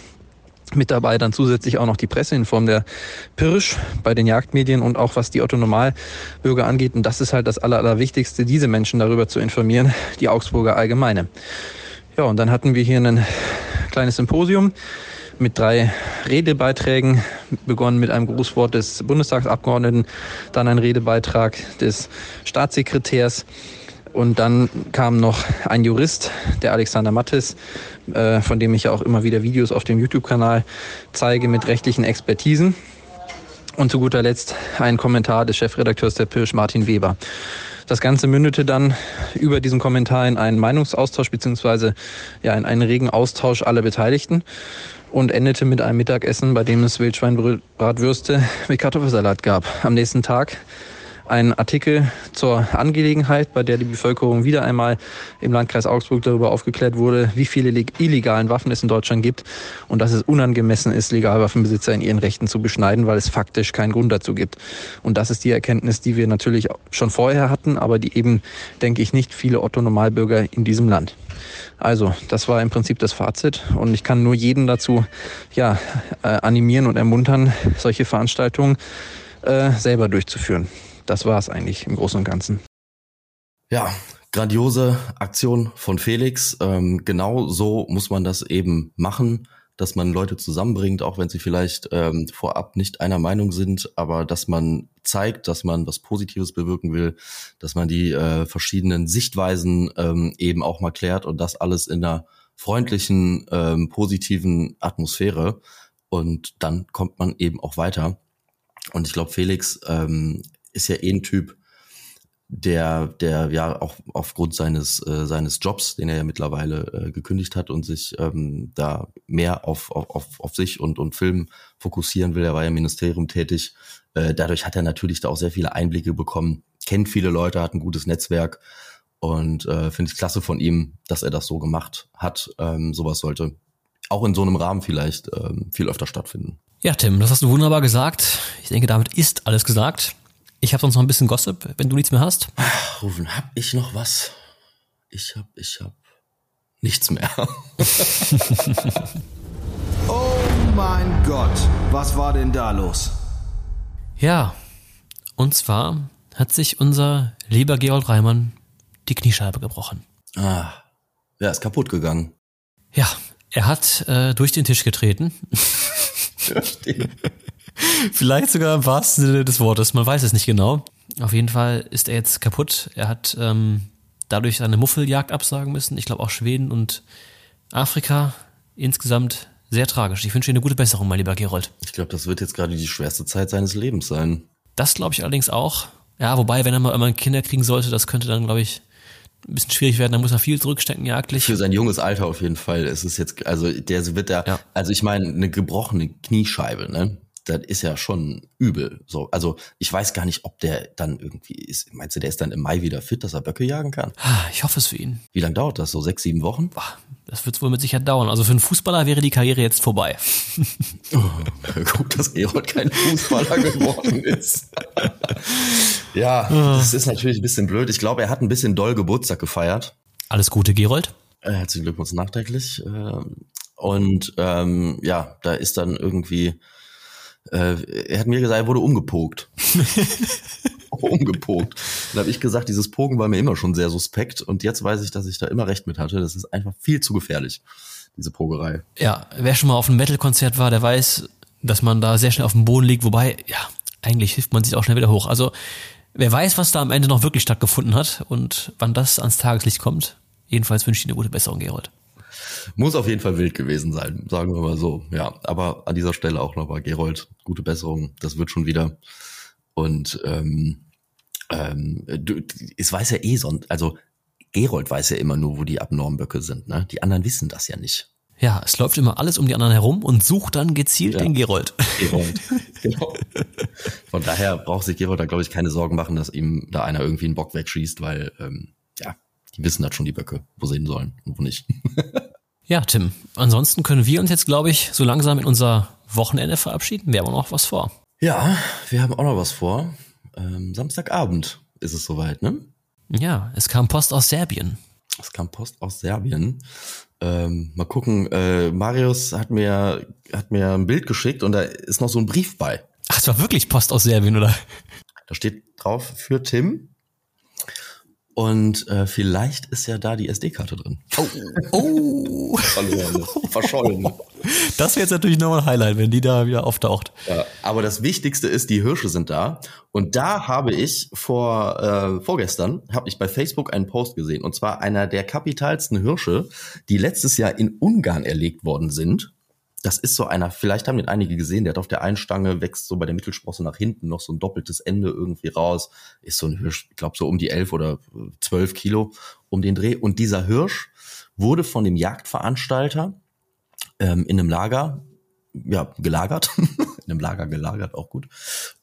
mit dabei dann zusätzlich auch noch die Presse in Form der Pirsch bei den Jagdmedien und auch was die Autonomalbürger angeht. Und das ist halt das Aller, Allerwichtigste, diese Menschen darüber zu informieren, die Augsburger Allgemeine. Ja, und dann hatten wir hier ein kleines Symposium mit drei Redebeiträgen, begonnen mit einem Grußwort des Bundestagsabgeordneten, dann ein Redebeitrag des Staatssekretärs und dann kam noch ein Jurist, der Alexander Mattes, äh, von dem ich ja auch immer wieder Videos auf dem YouTube-Kanal zeige mit rechtlichen Expertisen. Und zu guter Letzt ein Kommentar des Chefredakteurs der Pirsch, Martin Weber. Das Ganze mündete dann über diesen Kommentar in einen Meinungsaustausch beziehungsweise ja in einen regen Austausch aller Beteiligten und endete mit einem Mittagessen, bei dem es Wildschweinbratwürste mit Kartoffelsalat gab. Am nächsten Tag ein Artikel zur Angelegenheit, bei der die Bevölkerung wieder einmal im Landkreis Augsburg darüber aufgeklärt wurde, wie viele illegalen Waffen es in Deutschland gibt und dass es unangemessen ist, Legalwaffenbesitzer in ihren Rechten zu beschneiden, weil es faktisch keinen Grund dazu gibt. Und das ist die Erkenntnis, die wir natürlich schon vorher hatten, aber die eben, denke ich, nicht viele Otto-Normalbürger in diesem Land. Also, das war im Prinzip das Fazit und ich kann nur jeden dazu ja, äh, animieren und ermuntern, solche Veranstaltungen äh, selber durchzuführen das war es eigentlich im Großen und Ganzen. Ja, grandiose Aktion von Felix. Ähm, genau so muss man das eben machen. dass man Leute zusammenbringt, auch wenn sie vielleicht ähm, vorab nicht einer Meinung sind, aber dass man zeigt, dass man was Positives bewirken will, dass man die äh, verschiedenen Sichtweisen ähm, eben auch mal klärt und das alles in einer freundlichen, ähm, positiven Atmosphäre. Und dann kommt man eben auch weiter. Und ich glaube, Felix ähm, ist ja eh ein Typ, der, der ja auch aufgrund seines, äh, seines Jobs, den er ja mittlerweile äh, gekündigt hat und sich ähm, da mehr auf, auf, auf sich und, und Film fokussieren will. Er war ja im Ministerium tätig. Äh, dadurch hat er natürlich da auch sehr viele Einblicke bekommen, kennt viele Leute, hat ein gutes Netzwerk und äh, finde ich klasse von ihm, dass er das so gemacht hat. Ähm, sowas sollte auch in so einem Rahmen vielleicht ähm, viel öfter stattfinden. Ja, Tim, das hast du wunderbar gesagt. Ich denke, damit ist alles gesagt. Ich habe sonst noch ein bisschen Gossip, wenn du nichts mehr hast. Rufen, hab ich noch was? Ich hab, ich hab nichts mehr. oh mein Gott, was war denn da los? Ja, und zwar hat sich unser lieber Georg Reimann die Kniescheibe gebrochen. Ah, ja, ist kaputt gegangen. Ja, er hat äh, durch den Tisch getreten. Ja, stimmt. Vielleicht sogar im wahrsten Sinne des Wortes, man weiß es nicht genau. Auf jeden Fall ist er jetzt kaputt. Er hat ähm, dadurch seine Muffeljagd absagen müssen. Ich glaube auch Schweden und Afrika insgesamt sehr tragisch. Ich wünsche Ihnen eine gute Besserung, mein lieber Gerold. Ich glaube, das wird jetzt gerade die schwerste Zeit seines Lebens sein. Das glaube ich allerdings auch. Ja, wobei, wenn er mal, mal Kinder kriegen sollte, das könnte dann, glaube ich, ein bisschen schwierig werden. Da muss er viel zurückstecken, jagdlich. Für sein junges Alter auf jeden Fall. Es ist jetzt, also der wird da, Ja. also ich meine, eine gebrochene Kniescheibe, ne? Das ist ja schon übel. So, also ich weiß gar nicht, ob der dann irgendwie ist. Meinst du, der ist dann im Mai wieder fit, dass er Böcke jagen kann? Ah, Ich hoffe es für ihn. Wie lange dauert das? So sechs, sieben Wochen? Das wird wohl mit Sicherheit dauern. Also für einen Fußballer wäre die Karriere jetzt vorbei. Gut, dass Gerold kein Fußballer geworden ist. ja, das ist natürlich ein bisschen blöd. Ich glaube, er hat ein bisschen doll Geburtstag gefeiert. Alles Gute, Gerold. Äh, Herzlichen Glückwunsch nachträglich. Ähm, Und ähm, ja, da ist dann irgendwie, äh, er hat mir gesagt, er wurde umgepokt. umgepokt. Dann habe ich gesagt, dieses Pogen war mir immer schon sehr suspekt und jetzt weiß ich, dass ich da immer recht mit hatte. Das ist einfach viel zu gefährlich, diese Pogerei. Ja, wer schon mal auf einem Metal-Konzert war, der weiß, dass man da sehr schnell auf dem Boden liegt. Wobei, ja, eigentlich hilft man sich auch schnell wieder hoch. Also, wer weiß, was da am Ende noch wirklich stattgefunden hat und wann das ans Tageslicht kommt. Jedenfalls wünsche ich dir eine gute Besserung, Gerold. Muss auf jeden Fall wild gewesen sein, sagen wir mal so. Ja, aber an dieser Stelle auch nochmal, Gerold, gute Besserung. Das wird schon wieder. Und ähm, ähm, du, es weiß ja eh sonst, also Gerold weiß ja immer nur, wo die Abnormböcke sind. Ne? Die anderen wissen das ja nicht. Ja, es läuft immer alles um die anderen herum und sucht dann gezielt Ja. den Gerold. Gerold. genau. Von daher braucht sich Gerold da, glaube ich, keine Sorgen machen, dass ihm da einer irgendwie einen Bock wegschießt, weil ähm, ja, die wissen das schon, die Böcke, wo sie hin sollen und wo nicht. Ja, Tim. Ansonsten können wir uns jetzt, glaube ich, so langsam in unser Wochenende verabschieden. Wir haben auch noch was vor. Ja, wir haben auch noch was vor. Ähm, Samstagabend ist es soweit, ne? Ja, es kam Post aus Serbien. Es kam Post aus Serbien. Ähm, mal gucken, äh, Marius hat mir, hat mir ein Bild geschickt und da ist noch so ein Brief bei. Ach, es war wirklich Post aus Serbien, oder? Da steht drauf für Tim. Und äh, vielleicht ist ja da die SD-Karte drin. Oh, Verloren, verschollen. das wäre jetzt natürlich nochmal ein Highlight, wenn die da wieder auftaucht. Ja, aber das Wichtigste ist, die Hirsche sind da. Und da habe ich vor äh, vorgestern habe ich bei Facebook einen Post gesehen. Und zwar einer der kapitalsten Hirsche, die letztes Jahr in Ungarn erlegt worden sind. Das ist so einer, vielleicht haben den einige gesehen, der hat auf der einen Stange, wächst so bei der Mittelsprosse nach hinten noch so ein doppeltes Ende irgendwie raus. Ist so ein Hirsch, ich glaube so um die elf oder zwölf Kilo um den Dreh. Und dieser Hirsch wurde von dem Jagdveranstalter ähm, in einem Lager ja, gelagert. in einem Lager gelagert, auch gut.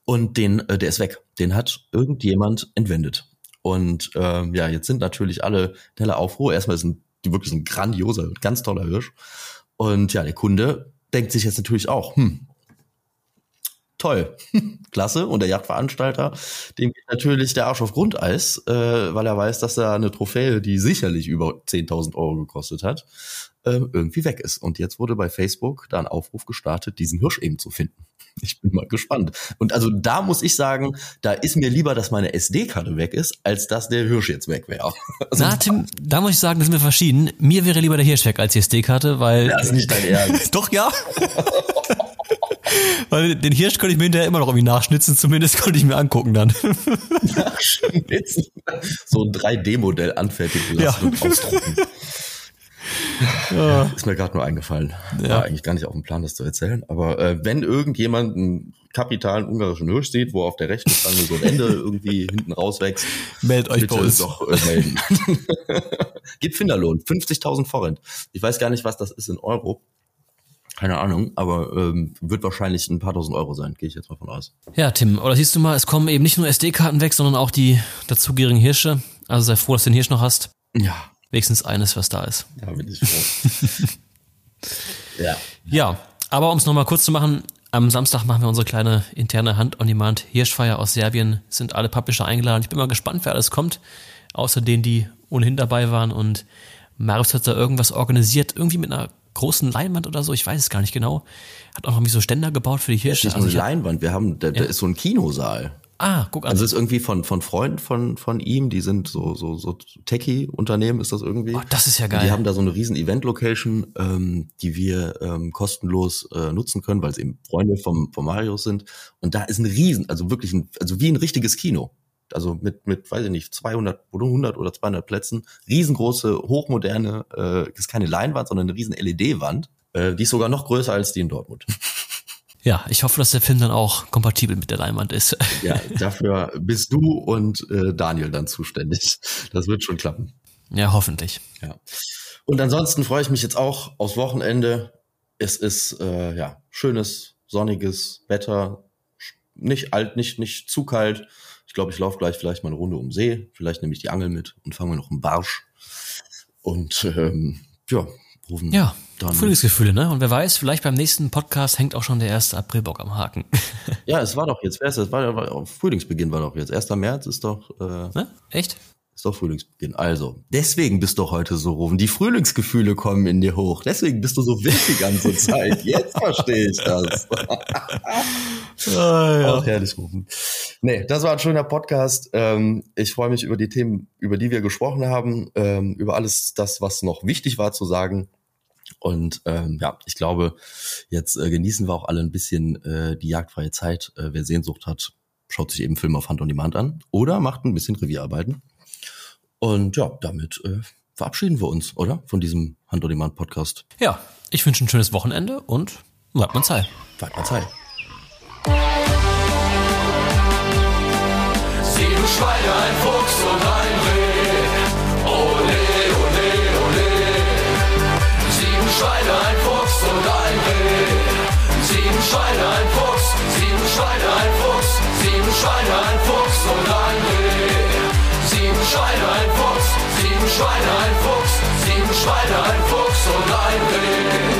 Und den, äh, der ist weg. Den hat irgendjemand entwendet. Und ähm, ja, jetzt sind natürlich alle Teller Aufruhr. Erstmal ist ein wirklich ein grandioser, ganz toller Hirsch. Und ja, der Kunde denkt sich jetzt natürlich auch, hm, toll, klasse. Und der Jagdveranstalter, dem geht natürlich der Arsch auf Grundeis, äh, weil er weiß, dass da eine Trophäe, die sicherlich über 10.000 Euro gekostet hat, irgendwie weg ist. Und jetzt wurde bei Facebook da ein Aufruf gestartet, diesen Hirsch eben zu finden. Ich bin mal gespannt. Und also da muss ich sagen, da ist mir lieber, dass meine SD-Karte weg ist, als dass der Hirsch jetzt weg wäre. Also, Na, Tim, da muss ich sagen, das sind wir verschieden. Mir wäre lieber der Hirsch weg als die SD-Karte, weil. das ist nicht dein Ernst. Doch, ja. Weil den Hirsch konnte ich mir hinterher immer noch irgendwie nachschnitzen, zumindest konnte ich mir angucken dann. Nachschnitzen. so ein 3D-Modell anfertigen lassen Ja. und ausdrucken. Ist mir gerade nur eingefallen. Ja. War eigentlich gar nicht auf dem Plan, das zu erzählen. Aber äh, wenn irgendjemand einen kapitalen ungarischen Hirsch sieht, wo auf der rechten Stange so ein Ende irgendwie hinten rauswächst, Meldet euch bitte bei uns. doch äh, melden. Gib Finderlohn, 50.000 Forint. Ich weiß gar nicht, was das ist in Euro. Keine Ahnung, aber ähm, wird wahrscheinlich ein paar tausend Euro sein, gehe ich jetzt mal von aus. Ja, Tim, oder siehst du mal, es kommen eben nicht nur SD-Karten weg, sondern auch die dazugehörigen Hirsche. Also sei froh, dass du den Hirsch noch hast. Ja, Wenigstens eines, was da ist. da bin ich froh. ja. Ja, aber um es nochmal kurz zu machen, am Samstag machen wir unsere kleine interne Hand-on-Demand Hirschfeier aus Serbien. Sind alle Publisher eingeladen. Ich bin mal gespannt, wer alles kommt. Außer denen, die ohnehin dabei waren. Und Marius hat da irgendwas organisiert. Irgendwie mit einer großen Leinwand oder so. Ich weiß es gar nicht genau. Hat auch noch irgendwie so Ständer gebaut für die Das Hirsche. ist nicht nur Also eine hab- Leinwand, wir haben, da, da Ja. ist so ein Kinosaal. Ah, guck an. Also es ist irgendwie von, von Freunden von, von ihm, die sind so, so, so Techie-Unternehmen, ist das irgendwie. oh, das ist ja Und geil. Die haben da so eine riesen Event-Location, ähm, die wir ähm, kostenlos äh, nutzen können, weil es eben Freunde vom, vom Marius sind. Und da ist ein riesen, also wirklich ein, also wie ein richtiges Kino. Also mit, mit, weiß ich nicht, 200 oder 100 oder 200 Plätzen. Riesengroße, hochmoderne, äh, ist keine Leinwand, sondern eine riesen LED-Wand. Äh, die ist sogar noch größer als die in Dortmund. ja, ich hoffe, dass der Film dann auch kompatibel mit der Leinwand ist. Ja, dafür bist du und äh, Daniel dann zuständig. Das wird schon klappen. ja, hoffentlich. Ja. Und ansonsten freue ich mich jetzt auch aufs Wochenende. Es ist äh, ja schönes, sonniges Wetter. Nicht alt, nicht, nicht zu kalt. Ich glaube, ich laufe gleich vielleicht mal eine Runde um See. Vielleicht nehme ich die Angel mit und fange mir noch einen Barsch. Und ähm, ja, rufen Ja, dann. Frühlingsgefühle, ne? Und wer weiß, vielleicht beim nächsten Podcast hängt auch schon der erste Aprilbock am Haken. Ja, es war doch jetzt, wer ist das? War, war, Frühlingsbeginn war doch jetzt. 1. März ist doch äh, ne? Echt? Ist doch Frühlingsbeginn. Also, deswegen bist du heute so rufen. Die Frühlingsgefühle kommen in dir hoch. Deswegen bist du so wild die ganze Zeit. Jetzt verstehe ich das. Auch herrlich rufen. Nee, das war ein schöner Podcast. Ähm, ich freue mich über die Themen, über die wir gesprochen haben, ähm, über alles das, was noch wichtig war zu sagen. Und ähm, ja, ich glaube, jetzt äh, genießen wir auch alle ein bisschen äh, die jagdfreie Zeit. Äh, wer Sehnsucht hat, schaut sich eben Film auf Hand on Demand an oder macht ein bisschen Revierarbeiten. Und ja, damit äh, verabschieden wir uns, oder? Von diesem Hand on Demand Podcast. Ja, ich wünsche ein schönes Wochenende und bleibt man Zeit. Weit mal Zeit. Sieben Schweine, ein Fuchs Schweine, ein Fuchs. Sieben Schweine, ein Fuchs. Sieben Schweine, ein Fuchs und ein Reh. Sieben Schweine, ein Fuchs. Sieben Schweine, ein Fuchs. Sieben Schweine, ein Fuchs und ein Reh.